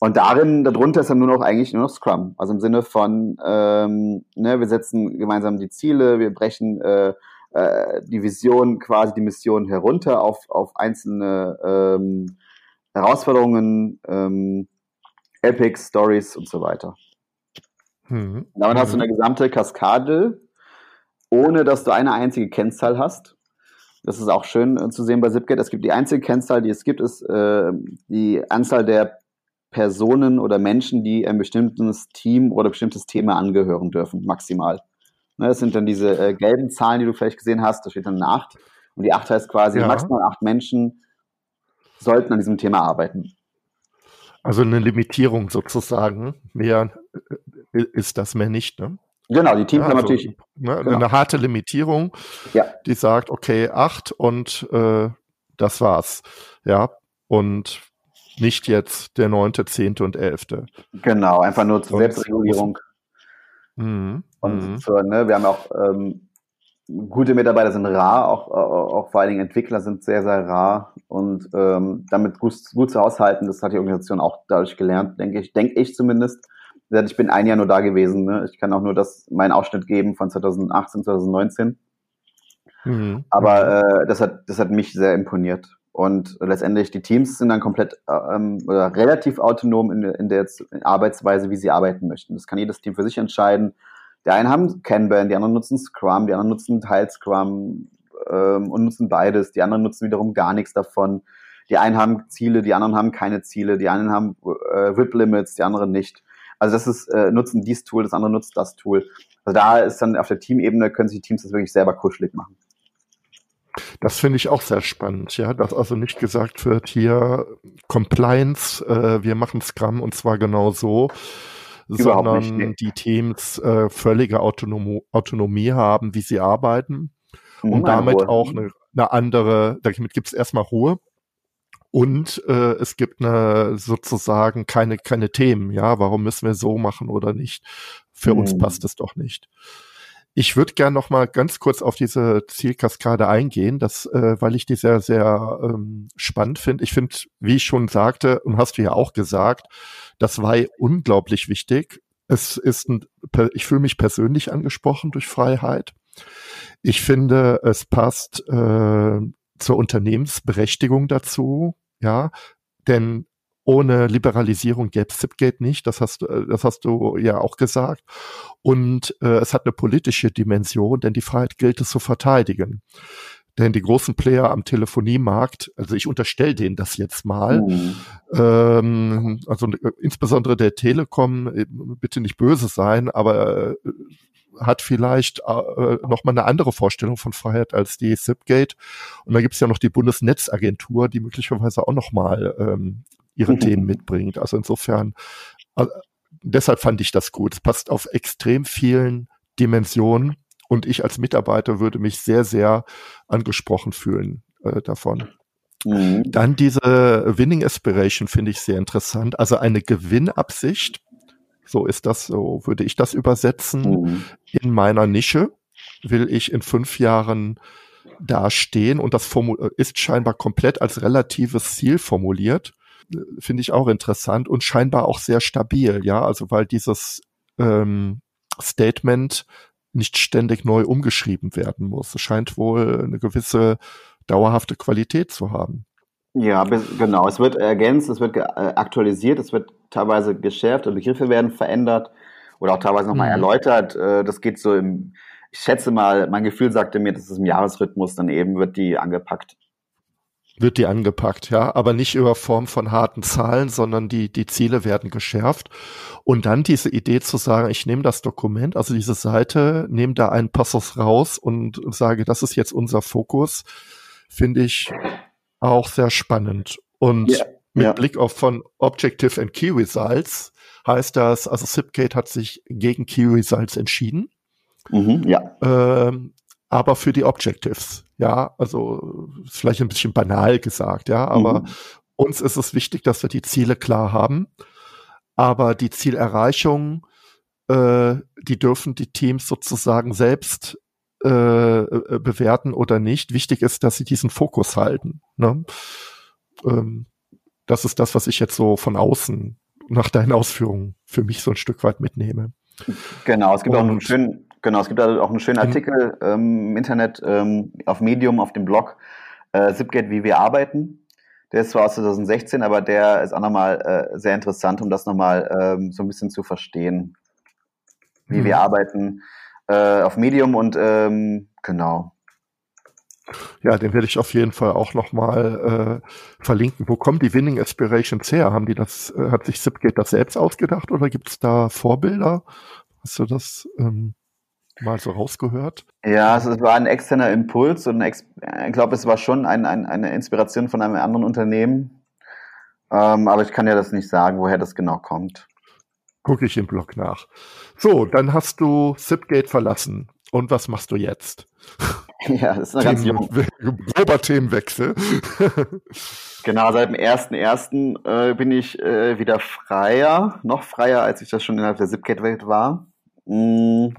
Und darin, darunter ist dann nur noch eigentlich nur noch Scrum. Also im Sinne von, ähm, ne, wir setzen gemeinsam die Ziele, wir brechen äh, äh, die Vision, quasi die Mission herunter auf, auf einzelne ähm, Herausforderungen, ähm, Epics, Stories und so weiter. Mhm. Damit mhm. hast du mhm. eine gesamte Kaskade, ohne dass du eine einzige Kennzahl hast. Das ist auch schön äh, zu sehen bei Zipgate. Es gibt die einzige Kennzahl, die es gibt, ist äh, die Anzahl der Personen oder Menschen, die ein bestimmtes Team oder bestimmtes Thema angehören dürfen, maximal. Ne, das sind dann diese äh, gelben Zahlen, die du vielleicht gesehen hast, da steht dann eine 8. Und die 8 heißt quasi, ja. maximal acht Menschen sollten an diesem Thema arbeiten. Also eine Limitierung sozusagen. Mehr äh, ist das mehr nicht, ne? Genau, die Teams ja, haben also, natürlich ne, genau. eine harte Limitierung, ja. die sagt, okay, acht und äh, das war's. Ja, und nicht jetzt der neunte, zehnte und elfte. Genau, einfach nur zur Selbstregulierung. Mhm. Und mhm. Zur, ne, wir haben auch ähm, gute Mitarbeiter sind rar, auch, auch vor allen Dingen Entwickler sind sehr, sehr rar und ähm, damit gut, gut zu haushalten, das hat die Organisation auch dadurch gelernt, denke ich, denke ich zumindest. Ich bin ein Jahr nur da gewesen. Ne? Ich kann auch nur das meinen Ausschnitt geben von 2018, 2019. Mhm. Aber äh, das hat das hat mich sehr imponiert. Und letztendlich die Teams sind dann komplett ähm, oder relativ autonom in, in der Arbeitsweise, wie sie arbeiten möchten. Das kann jedes Team für sich entscheiden. Die einen haben Kanban, die anderen nutzen Scrum, die anderen nutzen Teil Scrum ähm, und nutzen beides. Die anderen nutzen wiederum gar nichts davon. Die einen haben Ziele, die anderen haben keine Ziele. Die einen haben äh, WIP Limits, die anderen nicht. Also das ist äh, nutzen dies Tool, das andere nutzt das Tool. Also da ist dann auf der Teamebene können sich die Teams das wirklich selber kuschelig machen. Das finde ich auch sehr spannend, ja, dass also nicht gesagt wird, hier Compliance, äh, wir machen Scrum und zwar genau so, Überhaupt sondern nicht, nee. die Teams äh, völlige Autonom Autonomie haben, wie sie arbeiten mhm, und damit Ruhe. auch eine, eine andere, damit gibt es erstmal Ruhe und äh, es gibt eine sozusagen keine keine Themen, ja, warum müssen wir so machen oder nicht? Für mhm. uns passt es doch nicht. Ich würde gern noch mal ganz kurz auf diese Zielkaskade eingehen, das, äh, weil ich die sehr, sehr ähm, spannend finde. Ich finde, wie ich schon sagte, und hast du ja auch gesagt, das war unglaublich wichtig. Es ist ein, ich fühle mich persönlich angesprochen durch Freiheit. Ich finde, es passt äh, zur Unternehmensberechtigung dazu, ja, denn ohne Liberalisierung gäbe es Zipgate nicht, das hast, äh, das hast du ja auch gesagt. Und äh, es hat eine politische Dimension, denn die Freiheit gilt es zu verteidigen. Denn die großen Player am Telefoniemarkt, also ich unterstelle denen das jetzt mal, mhm. ähm, also äh, insbesondere der Telekom, äh, bitte nicht böse sein, aber äh, hat vielleicht äh, noch mal eine andere Vorstellung von Freiheit als die Zipgate. Und da gibt es ja noch die Bundesnetzagentur, die möglicherweise auch noch mal ähm, ihre mhm. Themen mitbringt. Also insofern, also deshalb fand ich das gut. Es passt auf extrem vielen Dimensionen und ich als Mitarbeiter würde mich sehr, sehr angesprochen fühlen äh, davon. Mhm. Dann diese Winning Aspiration finde ich sehr interessant. Also eine Gewinnabsicht. So ist das, so würde ich das übersetzen. Mhm. In meiner Nische will ich in fünf Jahren dastehen und das ist scheinbar komplett als relatives Ziel formuliert finde ich auch interessant und scheinbar auch sehr stabil, ja, also weil dieses ähm, Statement nicht ständig neu umgeschrieben werden muss. Es scheint wohl eine gewisse dauerhafte Qualität zu haben. Ja, genau. Es wird ergänzt, es wird äh, aktualisiert, es wird teilweise geschärft, Begriffe werden verändert oder auch teilweise nochmal mhm. erläutert. Äh, das geht so im, ich schätze mal, mein Gefühl sagte mir, dass es im Jahresrhythmus dann eben wird die angepackt wird die angepackt, ja, aber nicht über Form von harten Zahlen, sondern die, die Ziele werden geschärft. Und dann diese Idee zu sagen, ich nehme das Dokument, also diese Seite, nehme da einen Passus raus und sage, das ist jetzt unser Fokus, finde ich auch sehr spannend. Und yeah, mit yeah. Blick auf von Objective and Key Results heißt das, also Zipgate hat sich gegen Key Results entschieden. Mhm, ja. Ähm, aber für die Objectives. Ja, also vielleicht ein bisschen banal gesagt, ja, aber mhm. uns ist es wichtig, dass wir die Ziele klar haben. Aber die Zielerreichung, äh, die dürfen die Teams sozusagen selbst äh, äh, bewerten oder nicht. Wichtig ist, dass sie diesen Fokus halten. Ne? Ähm, das ist das, was ich jetzt so von außen nach deinen Ausführungen für mich so ein Stück weit mitnehme. Genau, es gibt Und, auch einen schönen, Genau, es gibt also auch einen schönen mhm. Artikel ähm, im Internet, ähm, auf Medium, auf dem Blog, äh, Zipgate, wie wir arbeiten. Der ist zwar aus 2016, aber der ist auch nochmal äh, sehr interessant, um das nochmal ähm, so ein bisschen zu verstehen, wie mhm. wir arbeiten äh, auf Medium und ähm, genau. Ja, den werde ich auf jeden Fall auch nochmal äh, verlinken. Wo kommen die Winning Aspirations her? Haben die das, äh, hat sich Zipgate das selbst ausgedacht oder gibt es da Vorbilder? Hast du das ähm, mal so rausgehört? Ja, also es war ein externer Impuls und ich glaube, es war schon ein, ein, eine Inspiration von einem anderen Unternehmen. Ähm, aber ich kann ja das nicht sagen, woher das genau kommt. Gucke ich im Blog nach. So, dann hast du Zipgate verlassen. Und was machst du jetzt? Ja, das ist eine ganz junge. Grober Themenwechsel. genau, seit dem 1.1. Äh, bin ich äh, wieder freier, noch freier, als ich das schon innerhalb der Zipgate-Welt war. Mm.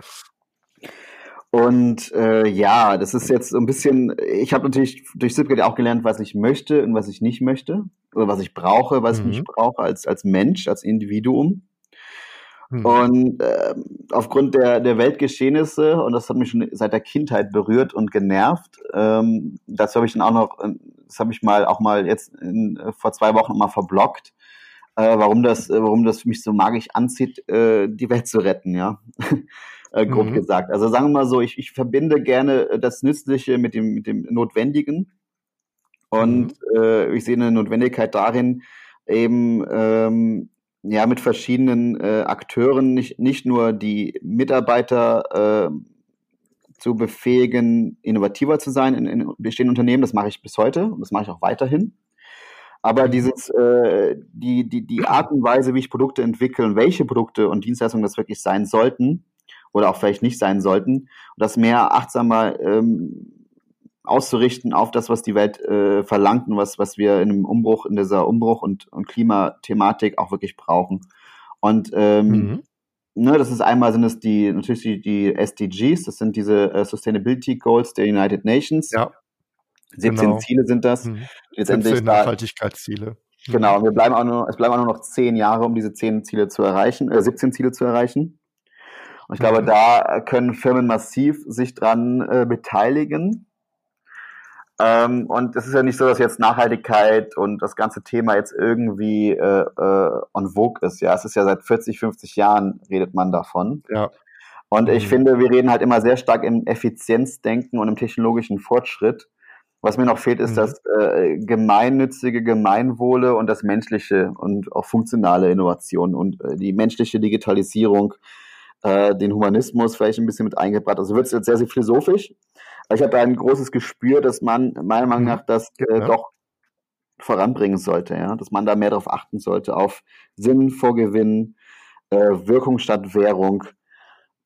Und äh, ja, das ist jetzt so ein bisschen, ich habe natürlich durch Zipgate auch gelernt, was ich möchte und was ich nicht möchte. Oder was ich brauche, was mhm. ich nicht brauche als, als Mensch, als Individuum. Mhm. Und äh, aufgrund der, der Weltgeschehnisse, und das hat mich schon seit der Kindheit berührt und genervt, ähm, das habe ich dann auch noch, äh, das habe ich mal auch mal jetzt in, äh, vor zwei Wochen mal verblockt, äh, warum das, äh, warum das mich so magisch anzieht, äh, die Welt zu retten, ja. Äh, grob mhm. gesagt. Also sagen wir mal so, ich, ich verbinde gerne das Nützliche mit dem, mit dem Notwendigen. Und mhm. äh, ich sehe eine Notwendigkeit darin, eben ähm, ja mit verschiedenen äh, Akteuren nicht, nicht nur die Mitarbeiter äh, zu befähigen, innovativer zu sein in, in bestehenden Unternehmen. Das mache ich bis heute und das mache ich auch weiterhin. Aber mhm. dieses, äh, die, die, die Art und Weise, wie ich Produkte entwickle und welche Produkte und Dienstleistungen das wirklich sein sollten oder auch vielleicht nicht sein sollten, und das mehr achtsamer ähm, auszurichten auf das, was die Welt äh, verlangt und was, was wir in einem Umbruch, in dieser Umbruch- und, und Klimathematik auch wirklich brauchen. Und ähm, mhm. ne, das ist einmal sind es die, natürlich die, die SDGs, das sind diese äh, Sustainability Goals der United Nations. Ja. 17 genau. Ziele sind das. Mhm. Letztendlich 17 Nachhaltigkeitsziele. Mhm. Genau, und wir bleiben auch nur, es bleiben auch nur noch 10 Jahre, um diese 10 Ziele zu erreichen, äh, 17 Ziele zu erreichen. Und ich glaube, mhm. da können Firmen massiv sich dran äh, beteiligen. Ähm, und es ist ja nicht so, dass jetzt Nachhaltigkeit und das ganze Thema jetzt irgendwie äh, äh, on vogue ist. Ja, es ist ja seit 40, 50 Jahren redet man davon. Ja. Und ich mhm. finde, wir reden halt immer sehr stark im Effizienzdenken und im technologischen Fortschritt. Was mir noch fehlt, ist mhm. das äh, gemeinnützige Gemeinwohle und das menschliche und auch funktionale Innovation und äh, die menschliche Digitalisierung, äh, den Humanismus vielleicht ein bisschen mit eingebracht. Also wird es jetzt sehr, sehr philosophisch. Aber ich habe da ein großes Gespür, dass man meiner Meinung mhm. nach das äh, ja. doch voranbringen sollte, ja, dass man da mehr darauf achten sollte, auf Sinn vor Gewinn, äh, Wirkung statt Währung,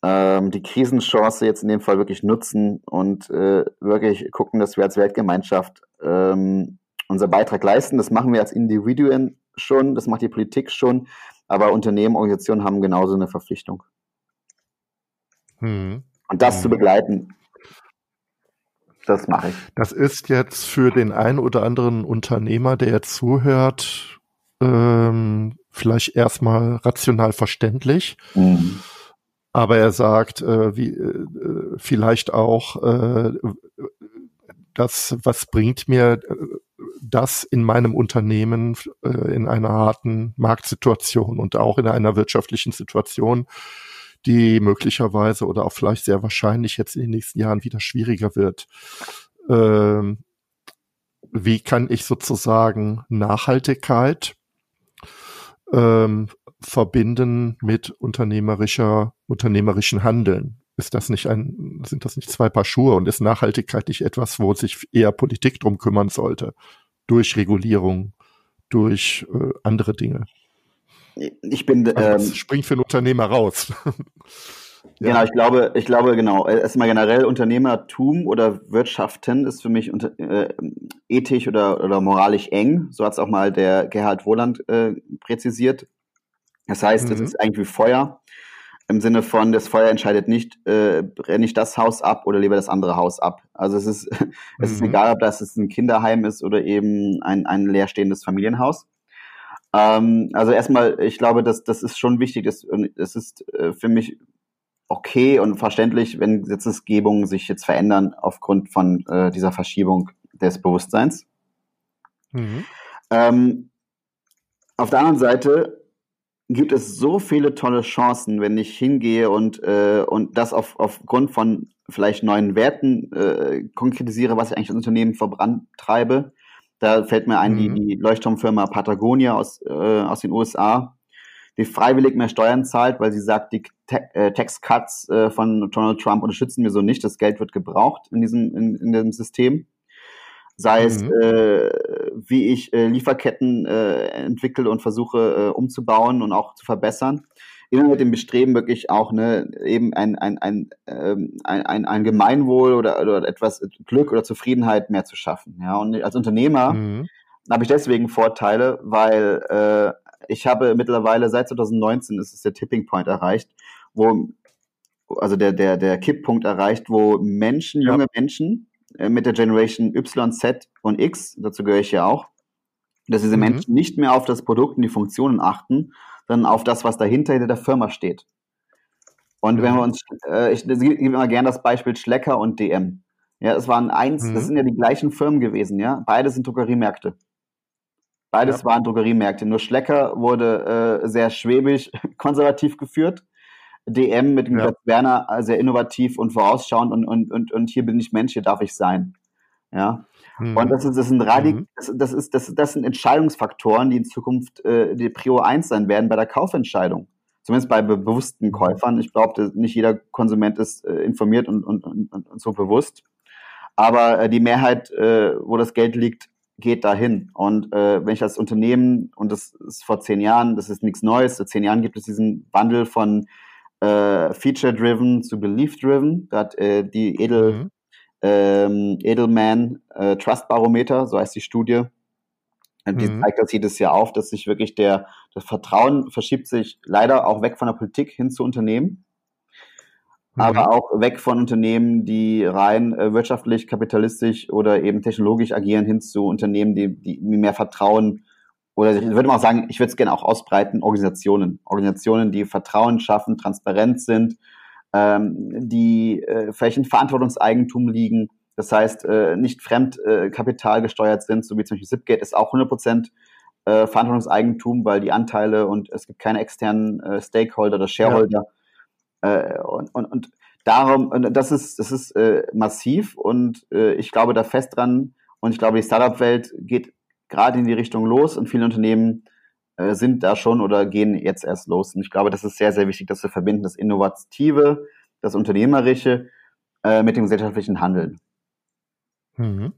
ähm, die Krisenchance jetzt in dem Fall wirklich nutzen und äh, wirklich gucken, dass wir als Weltgemeinschaft ähm, unser Beitrag leisten. Das machen wir als Individuen schon, das macht die Politik schon, aber Unternehmen, Organisationen haben genauso eine Verpflichtung. Hm. Und das hm. zu begleiten, das mache ich. Das ist jetzt für den einen oder anderen Unternehmer, der jetzt zuhört, ähm, vielleicht erstmal rational verständlich. Mhm. Aber er sagt, äh, wie, äh, vielleicht auch, äh, das, was bringt mir äh, das in meinem Unternehmen äh, in einer harten Marktsituation und auch in einer wirtschaftlichen Situation, die möglicherweise oder auch vielleicht sehr wahrscheinlich jetzt in den nächsten Jahren wieder schwieriger wird. Ähm, wie kann ich sozusagen Nachhaltigkeit ähm, verbinden mit unternehmerischer, unternehmerischen Handeln? Ist das nicht ein, sind das nicht zwei Paar Schuhe und ist Nachhaltigkeit nicht etwas, wo sich eher Politik drum kümmern sollte? Durch Regulierung, durch äh, andere Dinge? Ich bin. Also ähm, springt für einen Unternehmer raus. ja. Genau, ich glaube, ich glaube genau. Erstmal generell Unternehmertum oder Wirtschaften ist für mich unter, äh, ethisch oder, oder moralisch eng. So hat es auch mal der Gerhard Wohland äh, präzisiert. Das heißt, mhm. es ist eigentlich wie Feuer. Im Sinne von, das Feuer entscheidet nicht, äh, brenne ich das Haus ab oder lebe das andere Haus ab. Also es ist, es ist mhm. egal, ob das ein Kinderheim ist oder eben ein, ein leerstehendes Familienhaus. Ähm, also erstmal, ich glaube, dass das ist schon wichtig. Es ist äh, für mich okay und verständlich, wenn Gesetzesgebungen sich jetzt verändern aufgrund von äh, dieser Verschiebung des Bewusstseins. Mhm. Ähm, auf der anderen Seite gibt es so viele tolle Chancen, wenn ich hingehe und, äh, und das auf, aufgrund von vielleicht neuen Werten äh, konkretisiere, was ich eigentlich als Unternehmen vorantreibe. Da fällt mir ein, mhm. die, die Leuchtturmfirma Patagonia aus, äh, aus den USA, die freiwillig mehr Steuern zahlt, weil sie sagt, die Te äh, Tax Cuts äh, von Donald Trump unterstützen wir so nicht. Das Geld wird gebraucht in diesem, in, in dem System. Sei mhm. es, äh, wie ich äh, Lieferketten äh, entwickle und versuche umzubauen und auch zu verbessern immer mit dem Bestreben wirklich auch ne, eben ein, ein, ein, ähm, ein, ein, ein Gemeinwohl oder, oder etwas Glück oder Zufriedenheit mehr zu schaffen. Ja, und als Unternehmer mhm. habe ich deswegen Vorteile, weil äh, ich habe mittlerweile seit 2019 ist es der Tipping Point erreicht, wo also der der der Kipppunkt erreicht, wo Menschen, junge Menschen äh, mit der Generation Y, Z und X, dazu gehöre ich ja auch, dass diese mhm. Menschen nicht mehr auf das Produkt und die Funktionen achten, sondern auf das, was dahinter hinter der Firma steht. Und mhm. wenn wir uns, äh, ich, ich gebe immer gerne das Beispiel Schlecker und DM. Ja, es waren eins, mhm. das sind ja die gleichen Firmen gewesen, ja. Beide sind Drogeriemärkte. Beides ja. waren Drogeriemärkte. Nur Schlecker wurde äh, sehr schwäbisch, konservativ geführt. DM mit dem ja. Werner äh, sehr innovativ und vorausschauend und, und, und, und hier bin ich Mensch, hier darf ich sein. Ja. Mhm. Und das, ist, das, sind Radik mhm. das, das, ist, das, das sind Entscheidungsfaktoren, die in Zukunft äh, die Prio 1 sein werden bei der Kaufentscheidung. Zumindest bei be bewussten mhm. Käufern. Ich glaube, nicht jeder Konsument ist äh, informiert und, und, und, und, so bewusst. Aber äh, die Mehrheit, äh, wo das Geld liegt, geht dahin. Und äh, wenn ich als Unternehmen, und das ist vor zehn Jahren, das ist nichts Neues, vor zehn Jahren gibt es diesen Wandel von äh, Feature-Driven zu Belief-Driven. Da hat äh, die Edel, mhm ähm, Edelman äh, Trust Barometer, so heißt die Studie. Und die mhm. zeigt das jedes Jahr auf, dass sich wirklich der, das Vertrauen verschiebt sich leider auch weg von der Politik hin zu Unternehmen. Mhm. Aber auch weg von Unternehmen, die rein äh, wirtschaftlich, kapitalistisch oder eben technologisch agieren, hin zu Unternehmen, die, die mehr Vertrauen oder ich würde mal sagen, ich würde es gerne auch ausbreiten, Organisationen. Organisationen, die Vertrauen schaffen, transparent sind, ähm, die äh, vielleicht in Verantwortungseigentum liegen, das heißt äh, nicht Fremdkapital äh, gesteuert sind, so wie zum Beispiel Zipgate ist auch 100% äh, Verantwortungseigentum, weil die Anteile und es gibt keine externen äh, Stakeholder oder Shareholder. Ja. Äh, und, und, und darum, und das ist, das ist äh, massiv und äh, ich glaube da fest dran und ich glaube, die Startup-Welt geht gerade in die Richtung los und viele Unternehmen äh, sind da schon oder gehen jetzt erst los. Und ich glaube, das ist sehr, sehr wichtig, dass wir verbinden das Innovative, das Unternehmerische äh, mit dem gesellschaftlichen Handeln. Mhm.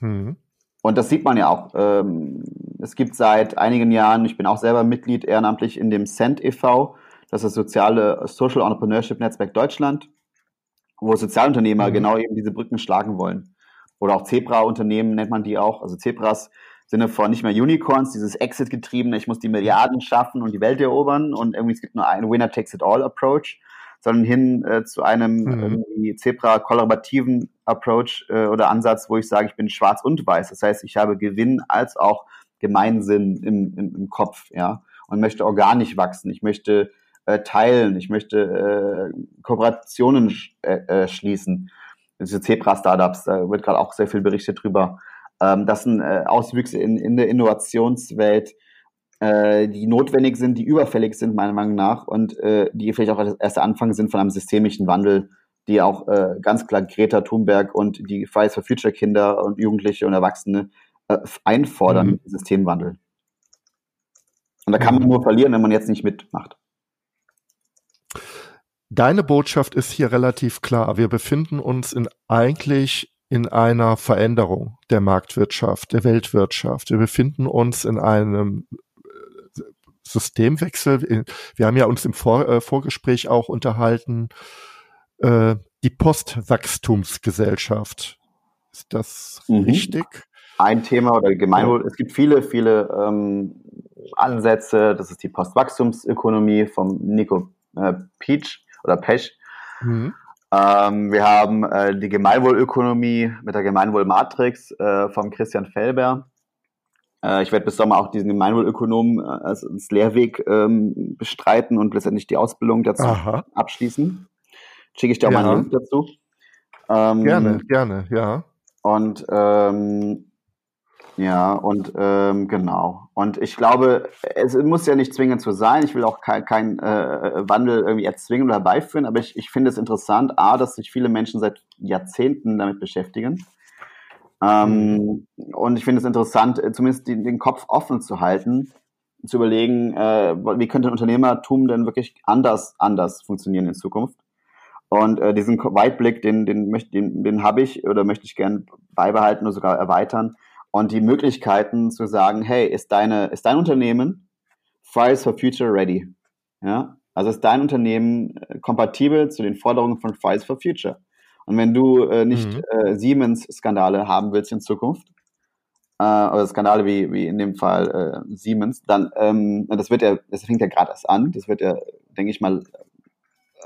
Mhm. Und das sieht man ja auch. Ähm, es gibt seit einigen Jahren, ich bin auch selber Mitglied ehrenamtlich in dem CENT e.V., das ist das soziale Social Entrepreneurship Netzwerk Deutschland, wo Sozialunternehmer mhm. genau eben diese Brücken schlagen wollen. Oder auch Zebra-Unternehmen nennt man die auch. Also Zebras Sinne von nicht mehr Unicorns, dieses Exit-getriebene, ich muss die Milliarden schaffen und die Welt erobern und irgendwie es gibt nur einen Winner-Takes-it-all-Approach, sondern hin äh, zu einem mhm. Zebra-kollaborativen Approach äh, oder Ansatz, wo ich sage, ich bin schwarz und weiß. Das heißt, ich habe Gewinn als auch Gemeinsinn im, im, im Kopf, ja, und möchte organisch wachsen. Ich möchte äh, teilen, ich möchte äh, Kooperationen sch äh, schließen. Diese Zebra-Startups, da wird gerade auch sehr viel berichtet drüber. Ähm, das sind äh, Auswüchse in, in der Innovationswelt, äh, die notwendig sind, die überfällig sind, meiner Meinung nach, und äh, die vielleicht auch erst der Anfang sind von einem systemischen Wandel, die auch äh, ganz klar Greta Thunberg und die Fridays for Future Kinder und Jugendliche und Erwachsene äh, einfordern, mhm. Systemwandel. Und da kann man mhm. nur verlieren, wenn man jetzt nicht mitmacht. Deine Botschaft ist hier relativ klar. Wir befinden uns in eigentlich in einer Veränderung der Marktwirtschaft, der Weltwirtschaft. Wir befinden uns in einem äh, Systemwechsel. Wir haben ja uns im Vor äh, Vorgespräch auch unterhalten, äh, die Postwachstumsgesellschaft. Ist das mhm. richtig? Ein Thema oder Gemeinwohl. Ja. Es gibt viele, viele ähm, Ansätze. Das ist die Postwachstumsökonomie vom Nico äh, Peach oder Pesch. Mhm. Ähm, wir haben äh, die Gemeinwohlökonomie mit der Gemeinwohlmatrix äh, vom Christian Felber. Äh, ich werde bis Sommer auch diesen Gemeinwohlökonom äh, als, als Lehrweg ähm, bestreiten und letztendlich die Ausbildung dazu Aha. abschließen. Schicke ich dir auch ja. mal einen Link dazu. Ähm, gerne, gerne, ja. Und ähm, Ja, und ähm, genau. Und ich glaube, es muss ja nicht zwingend so sein. Ich will auch keinen kein, äh, Wandel irgendwie erzwingen oder herbeiführen, aber ich, ich finde es interessant, A, dass sich viele Menschen seit Jahrzehnten damit beschäftigen. Ähm, mhm. Und ich finde es interessant, äh, zumindest die, den Kopf offen zu halten, zu überlegen, äh, wie könnte Unternehmertum denn wirklich anders, anders funktionieren in Zukunft. Und äh, diesen Weitblick, den, den, den, den habe ich oder möchte ich gern beibehalten oder sogar erweitern und die Möglichkeiten zu sagen, hey, ist deine, ist dein Unternehmen Fridays for Future ready? Ja, also ist dein Unternehmen äh, kompatibel zu den Forderungen von Fridays for Future? Und wenn du äh, nicht mhm. äh, Siemens-Skandale haben willst in Zukunft, äh, oder Skandale wie, wie in dem Fall äh, Siemens, dann, ähm, das wird ja, das fängt ja gerade erst an, das wird ja, denke ich mal,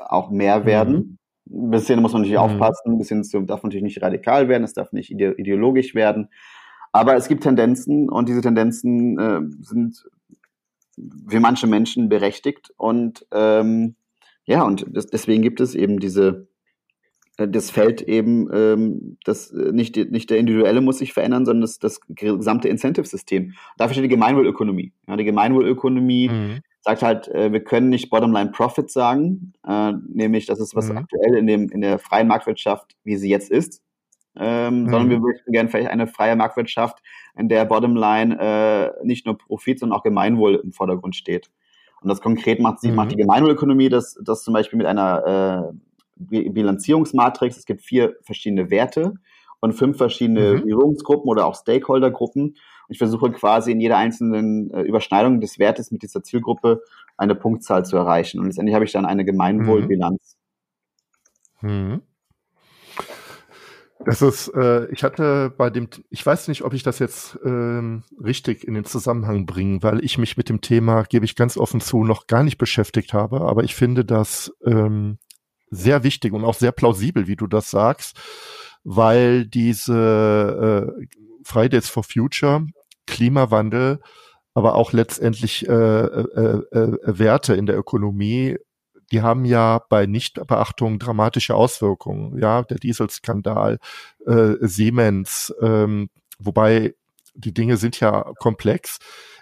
auch mehr werden. Mhm. Ein bisschen muss man natürlich mhm. aufpassen, ein bisschen darf natürlich nicht radikal werden, es darf nicht ideologisch werden. Aber es gibt Tendenzen und diese Tendenzen äh, sind für manche Menschen berechtigt und ähm, ja, und das, deswegen gibt es eben diese, äh, das Feld eben, ähm, das äh, nicht, nicht der Individuelle muss sich verändern, sondern das, das gesamte Incentive-System. Dafür steht die Gemeinwohlökonomie. Ja, die Gemeinwohlökonomie mhm. sagt halt, äh, wir können nicht Bottomline Profit sagen, äh, nämlich das ist was mhm. aktuell in, dem, in der freien Marktwirtschaft, wie sie jetzt ist, ähm, mhm. sondern wir möchten gerne vielleicht eine freie Marktwirtschaft, in der Bottomline äh, nicht nur Profit, sondern auch Gemeinwohl im Vordergrund steht. Und das konkret macht, sie, mhm. macht die Gemeinwohlökonomie, das, das zum Beispiel mit einer äh, Bilanzierungsmatrix, es gibt vier verschiedene Werte und fünf verschiedene mhm. Übungsgruppen oder auch Stakeholdergruppen. Und ich versuche quasi in jeder einzelnen äh, Überschneidung des Wertes mit dieser Zielgruppe eine Punktzahl zu erreichen. Und letztendlich habe ich dann eine Gemeinwohlbilanz. Mhm. Das ist, äh, ich hatte bei dem, ich weiß nicht, ob ich das jetzt ähm, richtig in den Zusammenhang bringe, weil ich mich mit dem Thema, gebe ich ganz offen zu, noch gar nicht beschäftigt habe. Aber ich finde das ähm, sehr wichtig und auch sehr plausibel, wie du das sagst, weil diese äh, Fridays for Future, Klimawandel, aber auch letztendlich äh, äh, äh, Werte in der Ökonomie die haben ja bei Nichtbeachtung dramatische Auswirkungen. Ja, der Dieselskandal, äh, Siemens, ähm, wobei die Dinge sind ja komplex.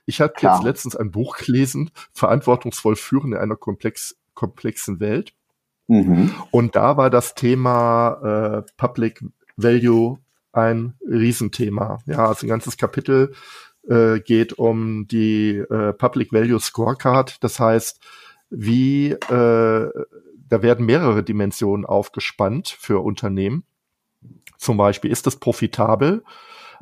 Ich habe jetzt letztens ein Buch gelesen, Verantwortungsvoll führen in einer komplex, komplexen Welt. Mhm. Und da war das Thema äh, Public Value ein Riesenthema. Ja, also ein ganzes Kapitel äh, geht um die äh, Public Value Scorecard. Das heißt, wie äh, da werden mehrere Dimensionen aufgespannt für Unternehmen. Zum Beispiel, ist es profitabel?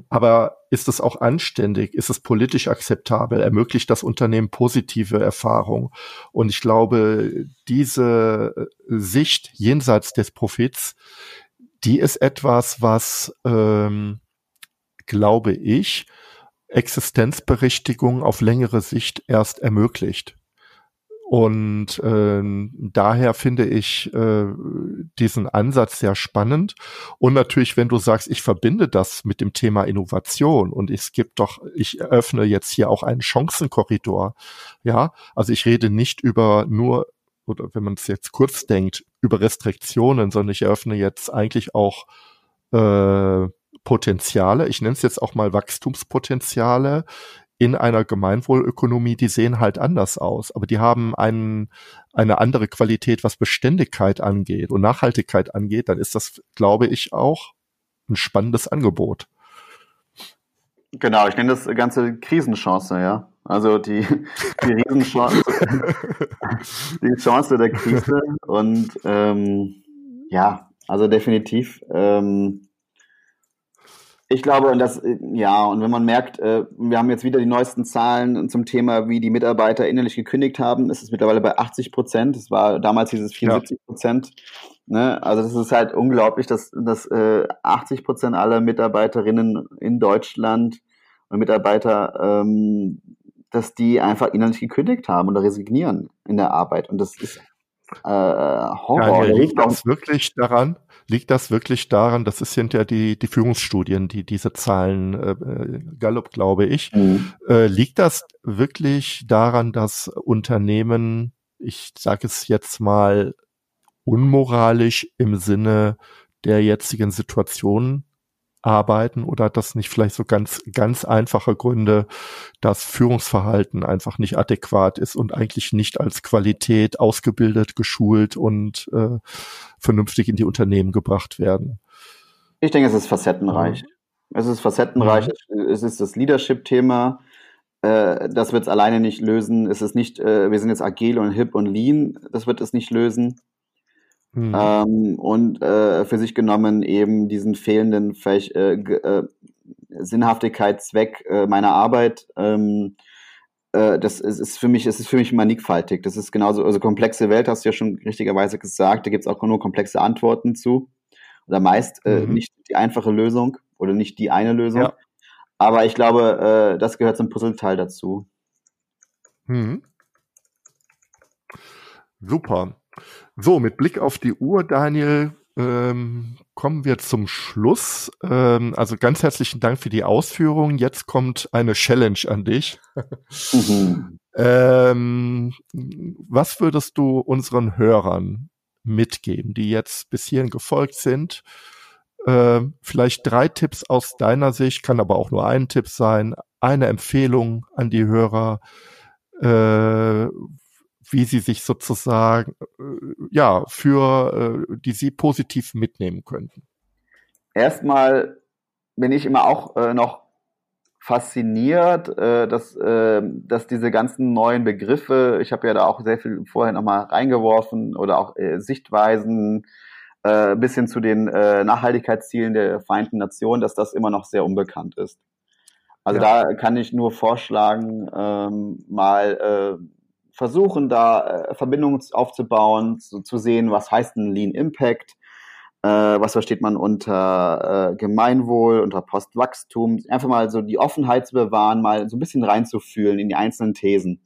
Aber ist es auch anständig? Ist es politisch akzeptabel? Ermöglicht das Unternehmen positive Erfahrungen? Und ich glaube, diese Sicht jenseits des Profits, die ist etwas, was, ähm, glaube ich, Existenzberechtigung auf längere Sicht erst ermöglicht. Und äh, daher finde ich äh, diesen Ansatz sehr spannend. Und natürlich, wenn du sagst, ich verbinde das mit dem Thema Innovation und es gibt doch, ich eröffne jetzt hier auch einen Chancenkorridor. Ja, also ich rede nicht über nur oder wenn man es jetzt kurz denkt, über Restriktionen, sondern ich eröffne jetzt eigentlich auch äh, Potenziale, ich nenne es jetzt auch mal Wachstumspotenziale in einer Gemeinwohlökonomie, die sehen halt anders aus, aber die haben einen, eine andere Qualität, was Beständigkeit angeht und Nachhaltigkeit angeht, dann ist das, glaube ich, auch ein spannendes Angebot. Genau, ich nenne das ganze Krisenchance, ja. Also die, die Riesenchance, die Chance der Krise und ähm, ja, also definitiv. Ähm, ich glaube, und das, äh, ja, und wenn man merkt, äh, wir haben jetzt wieder die neuesten Zahlen zum Thema, wie die Mitarbeiter innerlich gekündigt haben, ist es mittlerweile bei 80 Prozent. Es war damals hieß es 74 Prozent. Ja. Ne? Also das ist halt unglaublich, dass, dass äh, 80 Prozent aller Mitarbeiterinnen in Deutschland und Mitarbeiter, ähm, dass die einfach innerlich gekündigt haben oder resignieren in der Arbeit. Und das ist äh, Horror. Ja, liegt das wirklich daran? Liegt das wirklich daran, das sind ja die, die Führungsstudien, die diese Zahlen, äh, äh, Gallup glaube ich, mhm. äh, liegt das wirklich daran, dass Unternehmen, ich sage es jetzt mal, unmoralisch im Sinne der jetzigen Situation arbeiten oder hat das nicht vielleicht so ganz, ganz einfache Gründe, dass Führungsverhalten einfach nicht adäquat ist und eigentlich nicht als Qualität ausgebildet, geschult und äh, vernünftig in die Unternehmen gebracht werden? Ich denke, es ist facettenreich. Mhm. Es ist facettenreich. Mhm. Es ist das Leadership-Thema. Äh, das wird es alleine nicht lösen. Es ist nicht, äh, wir sind jetzt agil und hip und lean. Das wird es nicht lösen. Mhm. Ähm, und äh, für sich genommen eben diesen fehlenden vielleicht, äh, äh, Sinnhaftigkeitszweck äh, meiner Arbeit. Ähm, äh, das ist, ist für mich, es ist für mich mannigfaltig. Das ist genauso, also komplexe Welt hast du ja schon richtigerweise gesagt. Da gibt es auch nur komplexe Antworten zu. Oder meist äh, mhm. nicht die einfache Lösung oder nicht die eine Lösung. Ja. Aber ich glaube, äh, das gehört zum Puzzleteil dazu. Mhm. Super. So, mit Blick auf die Uhr, Daniel, ähm, kommen wir zum Schluss. Ähm, also ganz herzlichen Dank für die Ausführungen. Jetzt kommt eine Challenge an dich. Mhm. ähm, was würdest du unseren Hörern mitgeben, die jetzt bis hierhin gefolgt sind? Äh, vielleicht drei Tipps aus deiner Sicht, kann aber auch nur ein Tipp sein, eine Empfehlung an die Hörer, äh, wie sie sich sozusagen, äh, ja, für, äh, die sie positiv mitnehmen könnten? Erstmal bin ich immer auch äh, noch fasziniert, äh, dass, äh, dass diese ganzen neuen Begriffe, ich habe ja da auch sehr viel vorher nochmal reingeworfen oder auch äh, Sichtweisen äh, bis hin zu den äh, Nachhaltigkeitszielen der Vereinten Nationen, dass das immer noch sehr unbekannt ist. Also ja. da kann ich nur vorschlagen, ähm, mal äh, versuchen, da äh, Verbindungen aufzubauen, zu, zu, sehen, was heißt ein Lean Impact, äh, was versteht man unter äh, Gemeinwohl, unter Postwachstum, einfach mal so die Offenheit zu bewahren, mal so ein bisschen reinzufühlen in die einzelnen Thesen.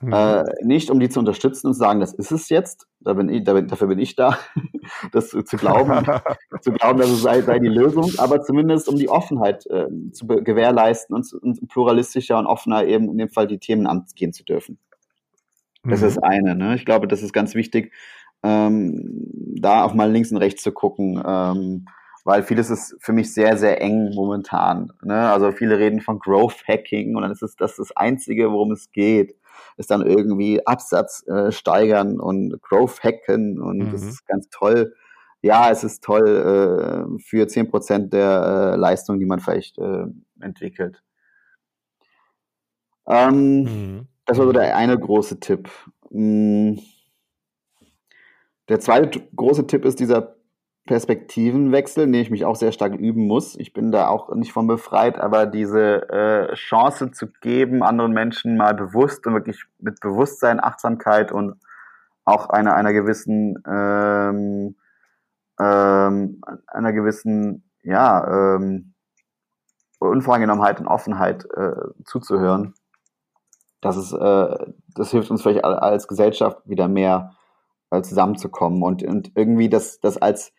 Mhm. Äh, nicht um die zu unterstützen und zu sagen, das ist es jetzt, da bin ich, da bin, dafür bin ich da, das zu, zu glauben, zu glauben, dass es sei, sei, die Lösung, aber zumindest um die Offenheit äh, zu gewährleisten und, und, pluralistischer und offener eben in dem Fall die Themen angehen zu dürfen. Das mhm. ist eine. Ne? Ich glaube, das ist ganz wichtig, ähm, da auch mal links und rechts zu gucken. Ähm, weil vieles ist für mich sehr, sehr eng momentan. Ne? Also viele reden von Growth Hacking und dann ist es das, das Einzige, worum es geht ist dann irgendwie Absatz äh, steigern und Growth hacken und mhm. das ist ganz toll. Ja, es ist toll äh, für zehn Prozent der äh, Leistung, die man vielleicht äh, entwickelt. Ähm, mhm. Das war so der eine große Tipp. Mm. Der zweite große Tipp ist dieser Perspektivenwechsel, den ich mich auch sehr stark üben muss. Ich bin da auch nicht von befreit, aber diese äh, Chance zu geben, anderen Menschen mal bewusst und wirklich mit Bewusstsein, Achtsamkeit und auch einer, einer gewissen, ähm, ähm, einer gewissen, ja, ähm, Unvoreingenommenheit und Offenheit äh, zuzuhören. Das ist, äh, das hilft uns vielleicht als Gesellschaft wieder mehr äh, zusammenzukommen und, und irgendwie das, das als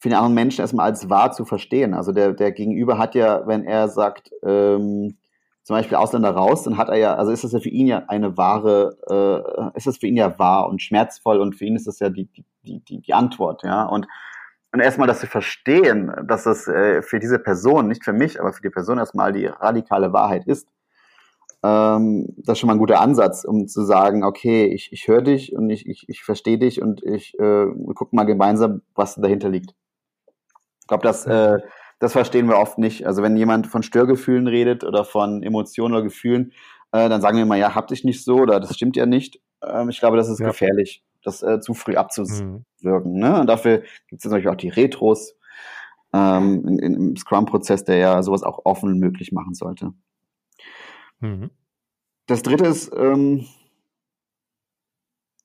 für den anderen Menschen erstmal als wahr zu verstehen. Also der, der Gegenüber hat ja, wenn er sagt, ähm, zum Beispiel Ausländer raus, dann hat er ja, also ist das ja für ihn ja eine wahre, äh, ist das für ihn ja wahr und schmerzvoll und für ihn ist das ja die, die, die, die Antwort, ja. Und, und erstmal das zu verstehen, dass das äh, für diese Person, nicht für mich, aber für die Person erstmal die radikale Wahrheit ist, ähm, das ist schon mal ein guter Ansatz, um zu sagen, okay, ich, ich höre dich und ich, ich, ich verstehe dich und ich äh, guck mal gemeinsam, was dahinter liegt. Ich glaube, das, äh, das verstehen wir oft nicht. Also wenn jemand von Störgefühlen redet oder von Emotionen oder Gefühlen, äh, dann sagen wir immer, ja, hab dich nicht so oder das stimmt ja nicht. Ähm, ich glaube, das ist ja. gefährlich, das äh, zu früh abzuwirken. Mhm. Ne? Und dafür gibt es natürlich auch die Retros ähm, in, in, im Scrum-Prozess, der ja sowas auch offen möglich machen sollte. Mhm. Das dritte ist, ähm,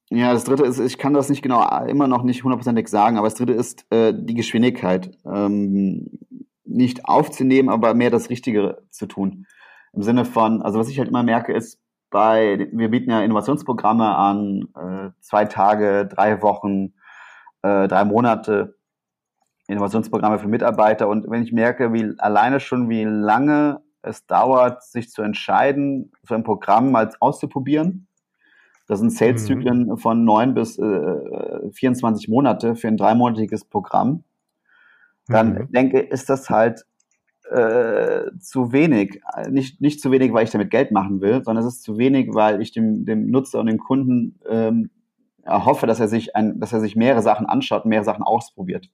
ja, das dritte ist, ich kann das nicht genau immer noch nicht hundertprozentig sagen, aber das dritte ist äh, die Geschwindigkeit. Ähm, nicht aufzunehmen, aber mehr das Richtige zu tun. Im Sinne von, also was ich halt immer merke, ist, bei, wir bieten ja Innovationsprogramme an, äh, zwei Tage, drei Wochen, äh, drei Monate, Innovationsprogramme für Mitarbeiter. Und wenn ich merke, wie alleine schon, wie lange es dauert, sich zu entscheiden, so ein Programm mal auszuprobieren, das sind Sales-Zyklen mhm. von neun bis äh, 24 Monate für ein dreimonatiges Programm. dann mhm. denke, ist das halt äh, zu wenig. Nicht, nicht zu wenig, weil ich damit Geld machen will, sondern es ist zu wenig, weil ich dem, dem Nutzer und dem Kunden ähm, hoffe, dass er sich ein, dass er sich mehrere Sachen anschaut mehrere Sachen ausprobiert.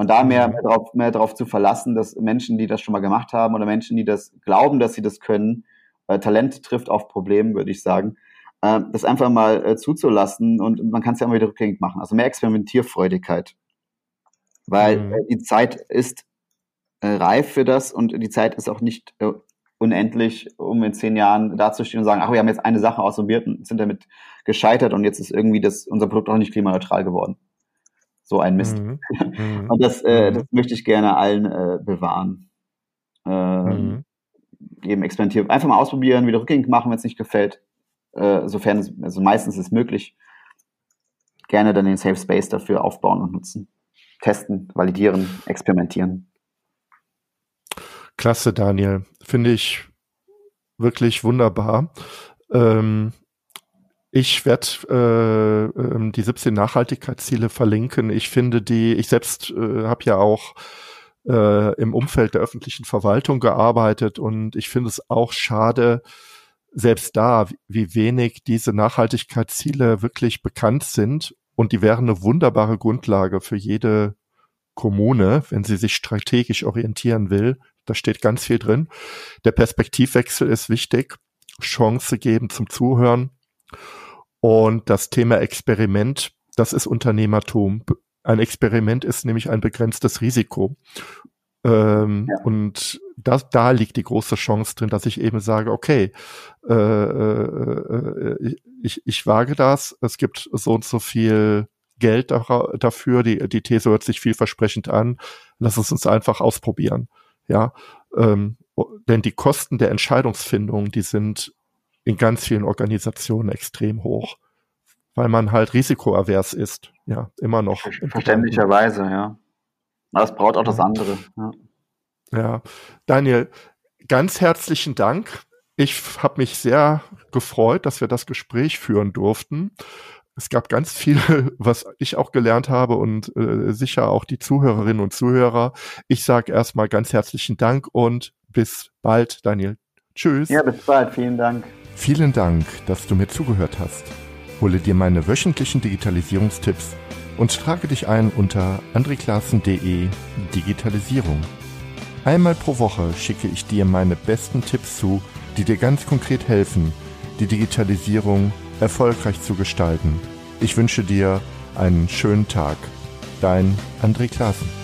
Und da mehr, mhm. mehr, drauf, mehr drauf zu verlassen, dass Menschen, die das schon mal gemacht haben oder Menschen, die das glauben, dass sie das können, äh, Talent trifft auf Problem, würde ich sagen, äh, das einfach mal äh, zuzulassen und man kann es ja immer wieder rückgängig machen. Also mehr Experimentierfreudigkeit. Weil mhm. Die Zeit ist äh, reif für das und die Zeit ist auch nicht äh, unendlich, um in zehn Jahren dazustehen und sagen, ach, wir haben jetzt eine Sache ausprobiert und sind damit gescheitert und jetzt ist irgendwie das, unser Produkt auch nicht klimaneutral geworden. So ein Mist. Mhm. mhm. und das, äh, mhm. das möchte ich gerne allen äh, bewahren. Ähm, mhm. Eben experimentieren. Einfach mal ausprobieren, wieder rückgängig machen, wenn es nicht gefällt. Äh, sofern es, also meistens ist es möglich. Gerne dann den Safe Space dafür aufbauen und nutzen. Testen, validieren, experimentieren. Klasse, Daniel. Finde ich wirklich wunderbar. Ähm, ich werde äh, ähm, die 17 Nachhaltigkeitsziele verlinken. Ich finde die, ich selbst äh, habe ja auch äh, im Umfeld der öffentlichen Verwaltung gearbeitet und ich finde es auch schade, selbst da, wie wenig diese Nachhaltigkeitsziele wirklich bekannt sind. Und die wären eine wunderbare Grundlage für jede Kommune, wenn sie sich strategisch orientieren will, da steht ganz viel drin. Der Perspektivwechsel ist wichtig. Chance geben zum Zuhören. Und das Thema Experiment, das ist Unternehmertum. Ein Experiment ist nämlich ein begrenztes Risiko. Ähm, ja. Und das, da liegt die große Chance drin, dass ich eben sage, okay, äh, äh, äh ich, ich wage das, es gibt so und so viel Geld dafür, die, die These hört sich vielversprechend an, lass es uns einfach ausprobieren. Ja, ähm, denn die Kosten der Entscheidungsfindung, die sind in ganz vielen Organisationen extrem hoch, weil man halt risikoavers ist. Ja, immer noch. Verständlicherweise, ja. Aber es braucht auch das andere. Ja. ja, Daniel, ganz herzlichen Dank. Ich habe mich sehr gefreut, dass wir das Gespräch führen durften es gab ganz viel, was ich auch gelernt habe und äh, sicher auch die Zuhörerinnen und Zuhörer. Ich sage erstmal ganz herzlichen Dank und bis bald, Daniel. Tschüss. Ja, bis bald. Vielen Dank. Vielen Dank, dass du mir zugehört hast. Hole dir meine wöchentlichen Digitalisierungstipps und trage dich ein unter andreklassen.de Digitalisierung. Einmal pro Woche schicke ich dir meine besten Tipps zu, die dir ganz konkret helfen, die Digitalisierung erfolgreich zu gestalten. Ich wünsche dir einen schönen Tag. Dein André Klaassen.